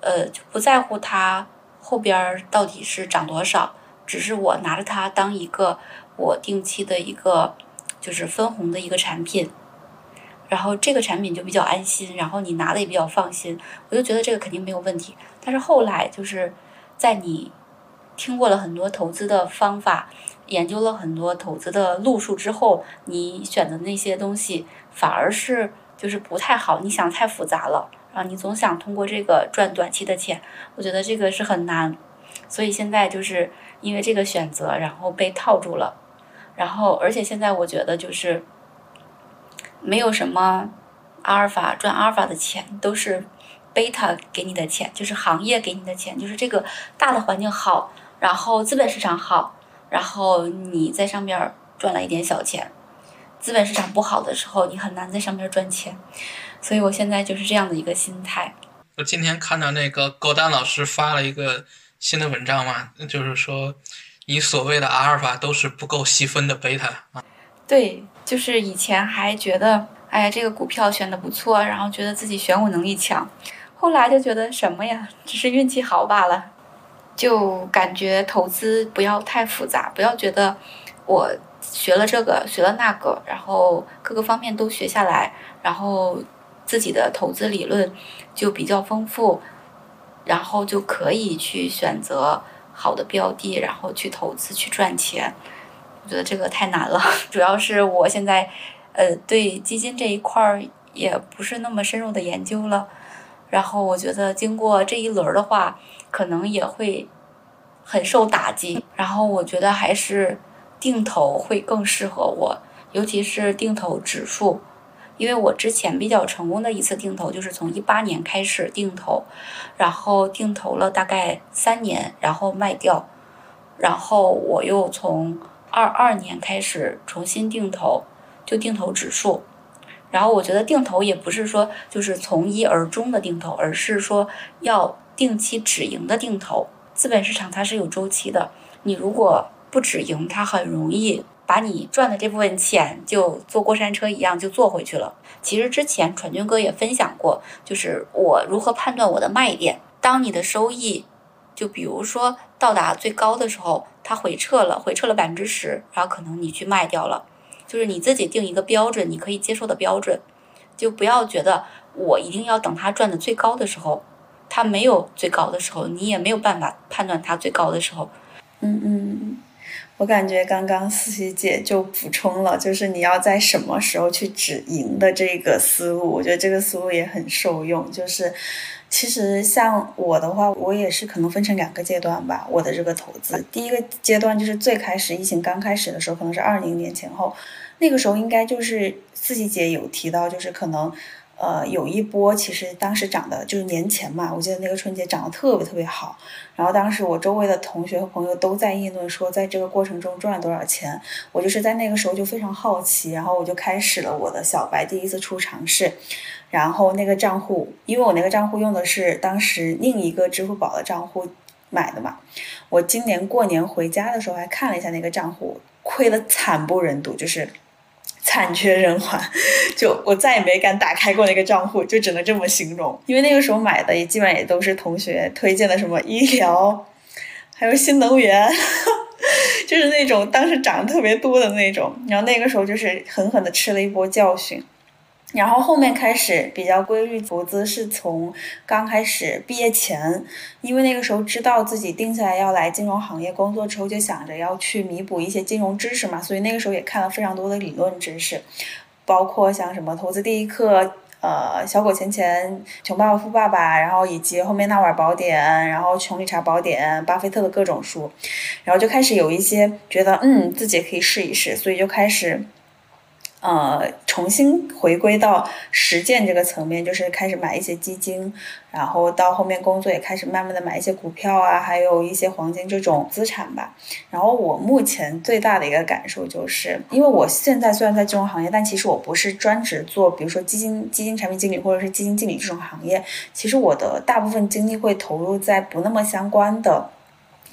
呃，就不在乎它后边到底是涨多少，只是我拿着它当一个我定期的一个就是分红的一个产品，然后这个产品就比较安心，然后你拿的也比较放心，我就觉得这个肯定没有问题。但是后来就是在你。听过了很多投资的方法，研究了很多投资的路数之后，你选的那些东西反而是就是不太好。你想太复杂了，然后你总想通过这个赚短期的钱，我觉得这个是很难。所以现在就是因为这个选择，然后被套住了。然后而且现在我觉得就是没有什么阿尔法赚阿尔法的钱，都是贝塔给你的钱，就是行业给你的钱，就是这个大的环境好。然后资本市场好，然后你在上面赚了一点小钱。资本市场不好的时候，你很难在上面赚钱。所以我现在就是这样的一个心态。我今天看到那个狗蛋老师发了一个新的文章嘛，就是说你所谓的阿尔法都是不够细分的贝塔啊。对，就是以前还觉得，哎呀，这个股票选的不错，然后觉得自己选股能力强，后来就觉得什么呀，只是运气好罢了。就感觉投资不要太复杂，不要觉得我学了这个学了那个，然后各个方面都学下来，然后自己的投资理论就比较丰富，然后就可以去选择好的标的，然后去投资去赚钱。我觉得这个太难了，主要是我现在呃对基金这一块儿也不是那么深入的研究了，然后我觉得经过这一轮的话。可能也会很受打击，然后我觉得还是定投会更适合我，尤其是定投指数，因为我之前比较成功的一次定投就是从一八年开始定投，然后定投了大概三年，然后卖掉，然后我又从二二年开始重新定投，就定投指数，然后我觉得定投也不是说就是从一而终的定投，而是说要。定期止盈的定投，资本市场它是有周期的。你如果不止盈，它很容易把你赚的这部分钱就坐过山车一样就坐回去了。其实之前传军哥也分享过，就是我如何判断我的卖点。当你的收益，就比如说到达最高的时候，它回撤了，回撤了百分之十，然后可能你去卖掉了。就是你自己定一个标准，你可以接受的标准，就不要觉得我一定要等它赚的最高的时候。它没有最高的时候，你也没有办法判断它最高的时候。嗯嗯，我感觉刚刚思琪姐就补充了，就是你要在什么时候去止盈的这个思路，我觉得这个思路也很受用。就是其实像我的话，我也是可能分成两个阶段吧。我的这个投资，第一个阶段就是最开始疫情刚开始的时候，可能是二零年前后，那个时候应该就是四季姐有提到，就是可能。呃，有一波其实当时涨的就是年前嘛，我记得那个春节涨得特别特别好。然后当时我周围的同学和朋友都在议论说，在这个过程中赚了多少钱。我就是在那个时候就非常好奇，然后我就开始了我的小白第一次出尝试。然后那个账户，因为我那个账户用的是当时另一个支付宝的账户买的嘛，我今年过年回家的时候还看了一下那个账户，亏得惨不忍睹，就是。惨绝人寰，就我再也没敢打开过那个账户，就只能这么形容。因为那个时候买的也基本上也都是同学推荐的，什么医疗，还有新能源，就是那种当时涨得特别多的那种。然后那个时候就是狠狠的吃了一波教训。然后后面开始比较规律投资，是从刚开始毕业前，因为那个时候知道自己定下来要来金融行业工作之后，就想着要去弥补一些金融知识嘛，所以那个时候也看了非常多的理论知识，包括像什么投资第一课、呃小狗钱钱、穷爸爸富爸爸，然后以及后面那碗宝典，然后穷理查宝典、巴菲特的各种书，然后就开始有一些觉得嗯自己可以试一试，所以就开始。呃，重新回归到实践这个层面，就是开始买一些基金，然后到后面工作也开始慢慢的买一些股票啊，还有一些黄金这种资产吧。然后我目前最大的一个感受就是，因为我现在虽然在金融行业，但其实我不是专职做，比如说基金、基金产品经理或者是基金经理这种行业。其实我的大部分精力会投入在不那么相关的。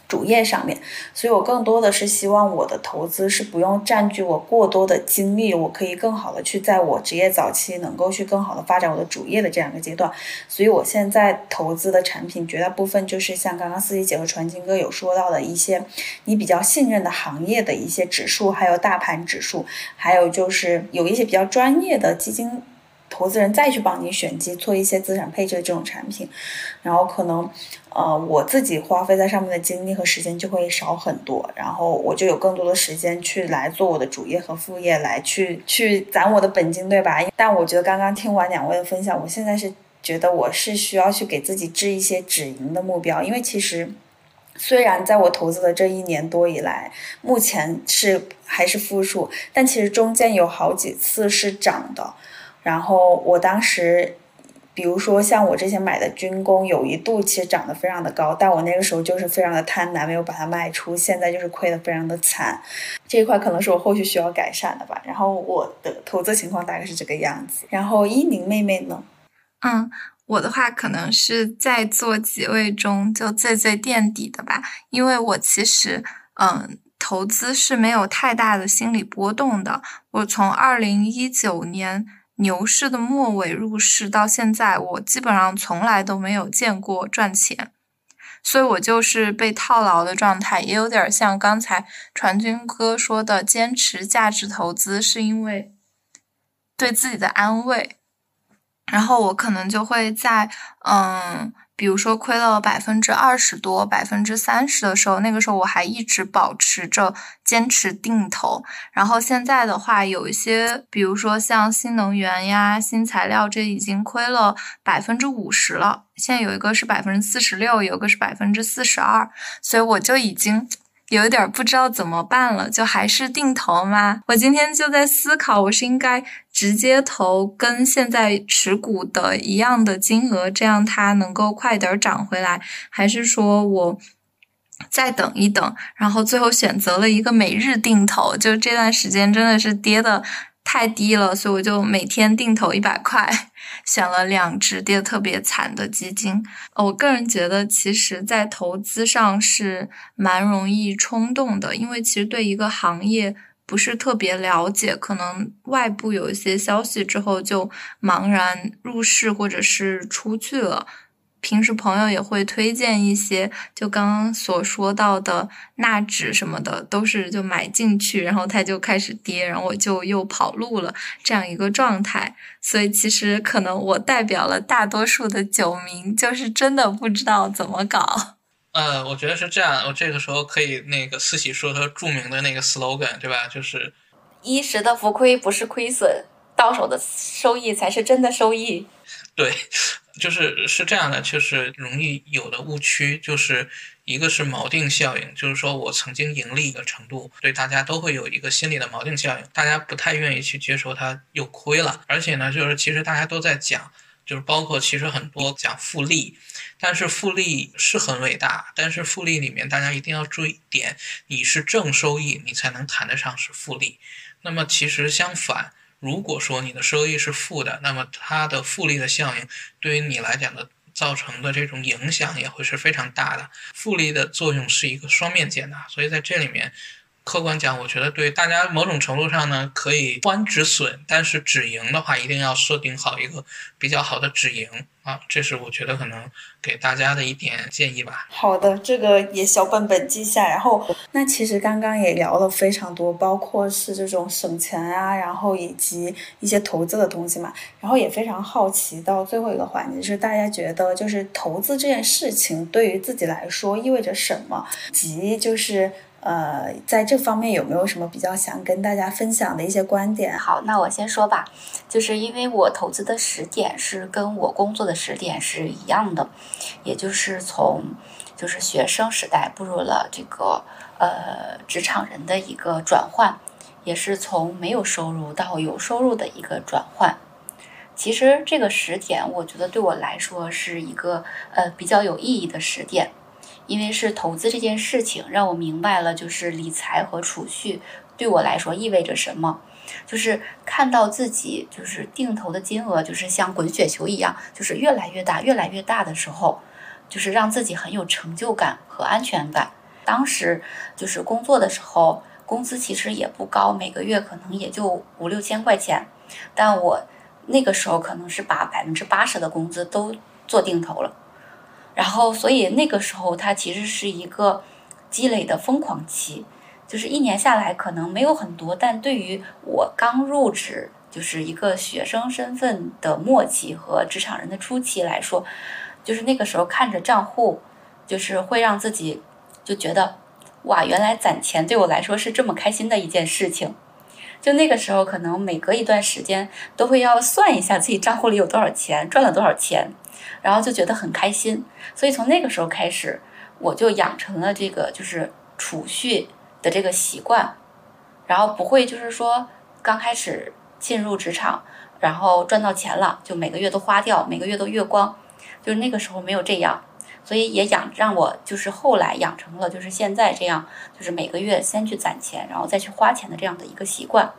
主业上面，所以我更多的是希望我的投资是不用占据我过多的精力，我可以更好的去在我职业早期能够去更好的发展我的主业的这样一个阶段。所以我现在投资的产品绝大部分就是像刚刚四季姐和传金哥有说到的一些你比较信任的行业的一些指数，还有大盘指数，还有就是有一些比较专业的基金。投资人再去帮你选基，做一些资产配置的这种产品，然后可能，呃，我自己花费在上面的精力和时间就会少很多，然后我就有更多的时间去来做我的主业和副业，来去去攒我的本金，对吧？但我觉得刚刚听完两位的分享，我现在是觉得我是需要去给自己制一些止盈的目标，因为其实虽然在我投资的这一年多以来，目前是还是负数，但其实中间有好几次是涨的。然后我当时，比如说像我之前买的军工，有一度其实涨得非常的高，但我那个时候就是非常的贪婪，没有把它卖出，现在就是亏得非常的惨。这一块可能是我后续需要改善的吧。然后我的投资情况大概是这个样子。然后依宁妹妹呢？嗯，我的话可能是在座几位中就最最垫底的吧，因为我其实嗯投资是没有太大的心理波动的。我从二零一九年。牛市的末尾入市到现在，我基本上从来都没有见过赚钱，所以我就是被套牢的状态，也有点像刚才传军哥说的，坚持价值投资是因为对自己的安慰，然后我可能就会在嗯。比如说亏了百分之二十多、百分之三十的时候，那个时候我还一直保持着坚持定投。然后现在的话，有一些，比如说像新能源呀、新材料，这已经亏了百分之五十了。现在有一个是百分之四十六，有个是百分之四十二，所以我就已经。有一点不知道怎么办了，就还是定投吗？我今天就在思考，我是应该直接投跟现在持股的一样的金额，这样它能够快点涨回来，还是说我再等一等，然后最后选择了一个每日定投，就这段时间真的是跌的太低了，所以我就每天定投一百块。选了两只跌特别惨的基金，我个人觉得，其实，在投资上是蛮容易冲动的，因为其实对一个行业不是特别了解，可能外部有一些消息之后就茫然入市或者是出去了。平时朋友也会推荐一些，就刚刚所说到的纳指什么的，都是就买进去，然后它就开始跌，然后我就又跑路了，这样一个状态。所以其实可能我代表了大多数的九民，就是真的不知道怎么搞。呃，我觉得是这样，我这个时候可以那个四喜说他著名的那个 slogan，对吧？就是一时的浮亏不是亏损，到手的收益才是真的收益。对。就是是这样的，就是容易有的误区，就是一个是锚定效应，就是说我曾经盈利一个程度，对大家都会有一个心理的锚定效应，大家不太愿意去接受它又亏了，而且呢，就是其实大家都在讲，就是包括其实很多讲复利，但是复利是很伟大，但是复利里面大家一定要注意点，你是正收益，你才能谈得上是复利，那么其实相反。如果说你的收益是负的，那么它的复利的效应对于你来讲的造成的这种影响也会是非常大的。复利的作用是一个双面剑的，所以在这里面，客观讲，我觉得对大家某种程度上呢可以宽止损，但是止盈的话一定要设定好一个比较好的止盈。啊，这是我觉得可能给大家的一点建议吧。好的，这个也小本本记下。然后，那其实刚刚也聊了非常多，包括是这种省钱啊，然后以及一些投资的东西嘛。然后也非常好奇，到最后一个环节是大家觉得就是投资这件事情对于自己来说意味着什么，及就是。呃，在这方面有没有什么比较想跟大家分享的一些观点？好，那我先说吧，就是因为我投资的时点是跟我工作的时点是一样的，也就是从就是学生时代步入了这个呃职场人的一个转换，也是从没有收入到有收入的一个转换。其实这个时点，我觉得对我来说是一个呃比较有意义的时点，因为是投资这件事情让我明白了，就是理财和储蓄对我来说意味着什么。就是看到自己就是定投的金额，就是像滚雪球一样，就是越来越大，越来越大的时候，就是让自己很有成就感和安全感。当时就是工作的时候，工资其实也不高，每个月可能也就五六千块钱，但我那个时候可能是把百分之八十的工资都做定投了，然后所以那个时候它其实是一个积累的疯狂期。就是一年下来可能没有很多，但对于我刚入职就是一个学生身份的末期和职场人的初期来说，就是那个时候看着账户，就是会让自己就觉得哇，原来攒钱对我来说是这么开心的一件事情。就那个时候，可能每隔一段时间都会要算一下自己账户里有多少钱，赚了多少钱，然后就觉得很开心。所以从那个时候开始，我就养成了这个就是储蓄。的这个习惯，然后不会就是说刚开始进入职场，然后赚到钱了就每个月都花掉，每个月都月光，就是那个时候没有这样，所以也养让我就是后来养成了就是现在这样，就是每个月先去攒钱，然后再去花钱的这样的一个习惯。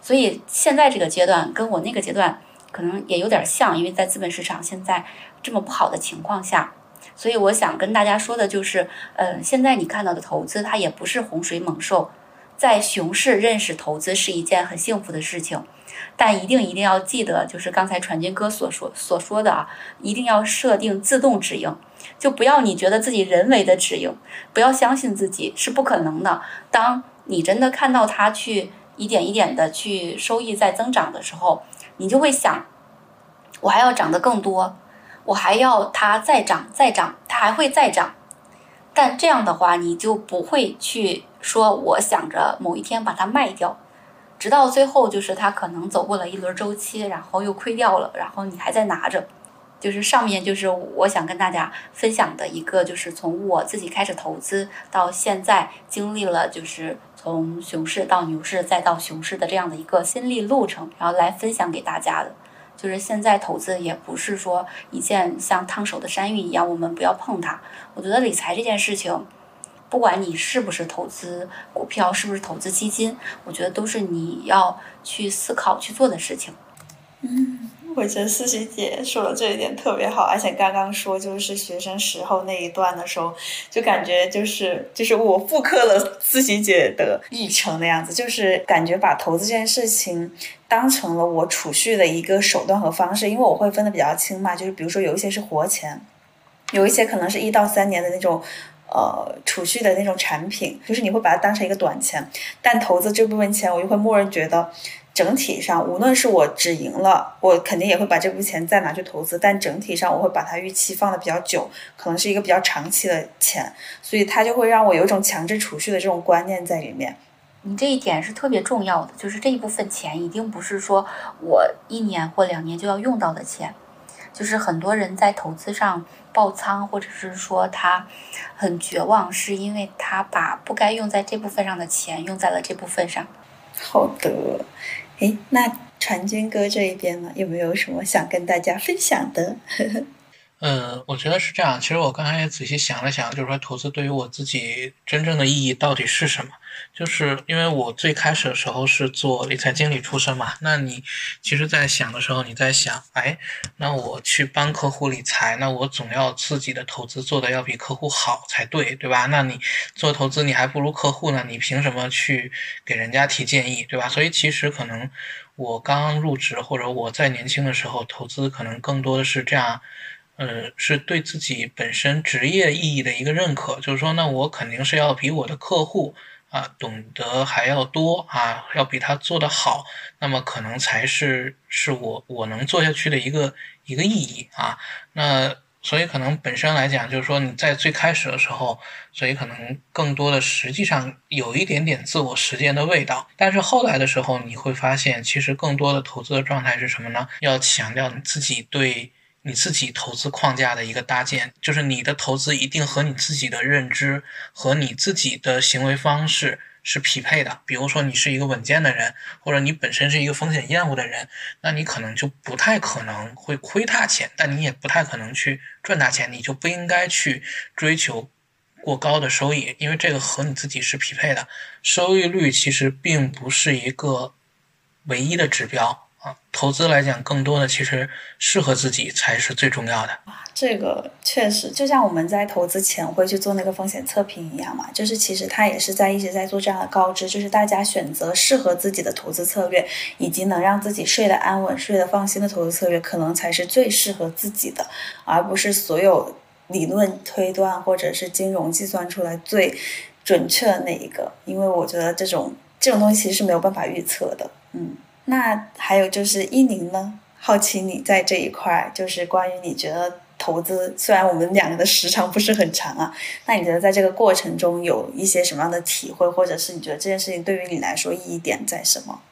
所以现在这个阶段跟我那个阶段可能也有点像，因为在资本市场现在这么不好的情况下。所以我想跟大家说的就是，呃，现在你看到的投资它也不是洪水猛兽，在熊市认识投资是一件很幸福的事情，但一定一定要记得，就是刚才传军哥所说所说的啊，一定要设定自动止盈，就不要你觉得自己人为的止盈，不要相信自己是不可能的。当你真的看到它去一点一点的去收益在增长的时候，你就会想，我还要涨得更多。我还要它再涨再涨，它还会再涨，但这样的话你就不会去说我想着某一天把它卖掉，直到最后就是它可能走过了一轮周期，然后又亏掉了，然后你还在拿着。就是上面就是我想跟大家分享的一个，就是从我自己开始投资到现在经历了就是从熊市到牛市再到熊市的这样的一个心历路程，然后来分享给大家的。就是现在投资也不是说一件像烫手的山芋一样，我们不要碰它。我觉得理财这件事情，不管你是不是投资股票，是不是投资基金，我觉得都是你要去思考去做的事情。嗯。我觉得思琪姐说的这一点特别好，而且刚刚说就是学生时候那一段的时候，就感觉就是就是我复刻了思琪姐的历程的样子，就是感觉把投资这件事情当成了我储蓄的一个手段和方式，因为我会分的比较清嘛，就是比如说有一些是活钱，有一些可能是一到三年的那种呃储蓄的那种产品，就是你会把它当成一个短钱，但投资这部分钱，我就会默认觉得。整体上，无论是我止盈了，我肯定也会把这部分钱再拿去投资。但整体上，我会把它预期放的比较久，可能是一个比较长期的钱，所以它就会让我有一种强制储蓄的这种观念在里面。你这一点是特别重要的，就是这一部分钱一定不是说我一年或两年就要用到的钱。就是很多人在投资上爆仓，或者是说他很绝望，是因为他把不该用在这部分上的钱用在了这部分上。好的。哎，那传军哥这一边呢，有没有什么想跟大家分享的？呵 呵嗯，我觉得是这样。其实我刚才也仔细想了想，就是说投资对于我自己真正的意义到底是什么？就是因为我最开始的时候是做理财经理出身嘛，那你其实，在想的时候，你在想，哎，那我去帮客户理财，那我总要自己的投资做的要比客户好才对，对吧？那你做投资，你还不如客户呢，你凭什么去给人家提建议，对吧？所以其实可能我刚入职或者我在年轻的时候投资，可能更多的是这样，呃，是对自己本身职业意义的一个认可，就是说，那我肯定是要比我的客户。啊，懂得还要多啊，要比他做得好，那么可能才是是我我能做下去的一个一个意义啊。那所以可能本身来讲，就是说你在最开始的时候，所以可能更多的实际上有一点点自我实践的味道。但是后来的时候，你会发现，其实更多的投资的状态是什么呢？要强调你自己对。你自己投资框架的一个搭建，就是你的投资一定和你自己的认知和你自己的行为方式是匹配的。比如说你是一个稳健的人，或者你本身是一个风险厌恶的人，那你可能就不太可能会亏大钱，但你也不太可能去赚大钱，你就不应该去追求过高的收益，因为这个和你自己是匹配的。收益率其实并不是一个唯一的指标。啊，投资来讲，更多的其实适合自己才是最重要的。这个确实就像我们在投资前会去做那个风险测评一样嘛，就是其实他也是在一直在做这样的告知，就是大家选择适合自己的投资策略，以及能让自己睡得安稳、睡得放心的投资策略，可能才是最适合自己的，而不是所有理论推断或者是金融计算出来最准确的那一个。因为我觉得这种这种东西其实是没有办法预测的，嗯。那还有就是伊宁呢？好奇你在这一块，就是关于你觉得投资，虽然我们两个的时长不是很长啊，那你觉得在这个过程中有一些什么样的体会，或者是你觉得这件事情对于你来说意义点在什么？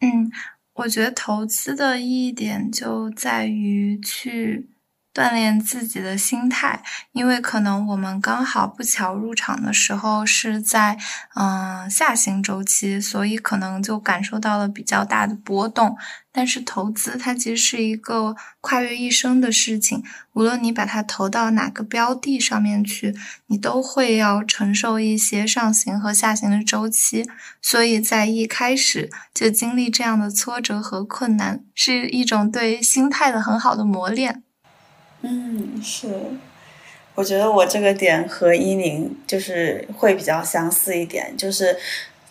嗯，我觉得投资的意义点就在于去。锻炼自己的心态，因为可能我们刚好不巧入场的时候是在嗯下行周期，所以可能就感受到了比较大的波动。但是投资它其实是一个跨越一生的事情，无论你把它投到哪个标的上面去，你都会要承受一些上行和下行的周期。所以在一开始就经历这样的挫折和困难，是一种对心态的很好的磨练。嗯，是，我觉得我这个点和一宁就是会比较相似一点，就是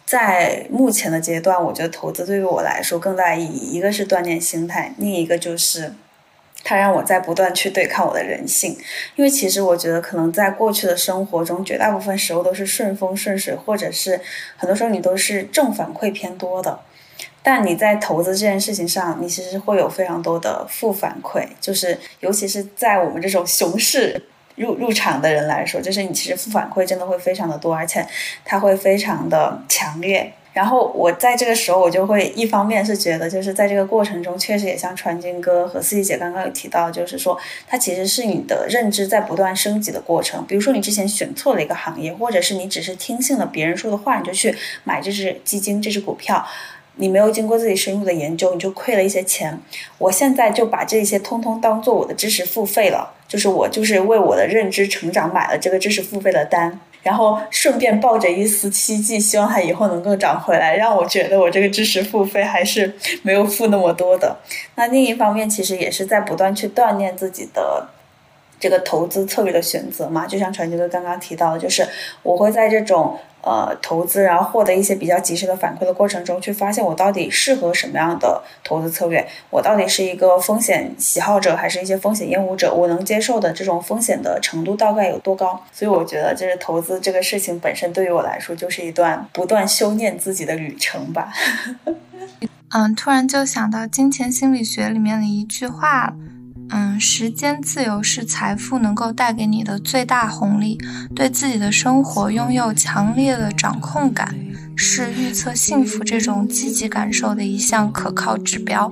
在目前的阶段，我觉得投资对于我来说更大意义，一个是锻炼心态，另一个就是它让我在不断去对抗我的人性，因为其实我觉得可能在过去的生活中，绝大部分时候都是顺风顺水，或者是很多时候你都是正反馈偏多的。但你在投资这件事情上，你其实会有非常多的负反馈，就是尤其是在我们这种熊市入入场的人来说，就是你其实负反馈真的会非常的多，而且它会非常的强烈。然后我在这个时候，我就会一方面是觉得，就是在这个过程中，确实也像传军哥和四季姐刚刚有提到，就是说它其实是你的认知在不断升级的过程。比如说你之前选错了一个行业，或者是你只是听信了别人说的话，你就去买这只基金、这只股票。你没有经过自己深入的研究，你就亏了一些钱。我现在就把这些通通当做我的知识付费了，就是我就是为我的认知成长买了这个知识付费的单，然后顺便抱着一丝希冀，希望它以后能够涨回来，让我觉得我这个知识付费还是没有付那么多的。那另一方面，其实也是在不断去锻炼自己的。这个投资策略的选择嘛，就像传奇哥刚刚提到的，就是我会在这种呃投资，然后获得一些比较及时的反馈的过程中，去发现我到底适合什么样的投资策略，我到底是一个风险喜好者，还是一些风险厌恶者，我能接受的这种风险的程度大概有多高？所以我觉得，就是投资这个事情本身对于我来说，就是一段不断修炼自己的旅程吧。嗯，突然就想到金钱心理学里面的一句话。嗯，时间自由是财富能够带给你的最大红利。对自己的生活拥有强烈的掌控感，是预测幸福这种积极感受的一项可靠指标。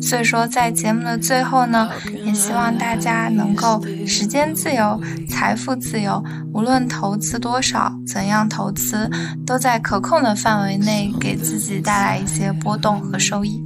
所以说，在节目的最后呢，也希望大家能够时间自由、财富自由，无论投资多少、怎样投资，都在可控的范围内，给自己带来一些波动和收益。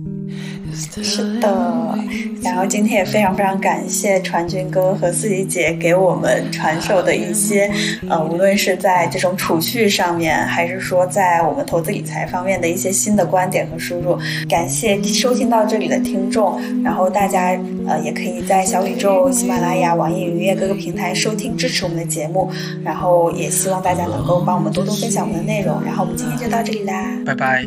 是的，然后今天也非常非常感谢传军哥和四季姐给我们传授的一些，呃，无论是在这种储蓄上面，还是说在我们投资理财方面的一些新的观点和输入。感谢收听到这里的听众，然后大家呃也可以在小宇宙、喜马拉雅、网易云音乐各个平台收听支持我们的节目，然后也希望大家能够帮我们多多分享我们的内容。然后我们今天就到这里啦，拜拜，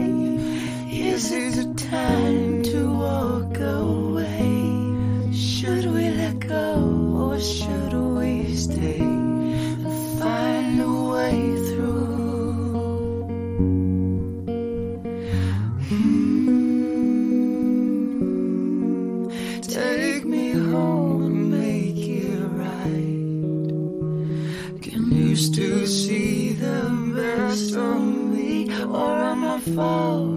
This is a time to walk away. Should we let go or should we stay and find a way through? Take me home and make it right. Can you still see the best of me, or am I falling?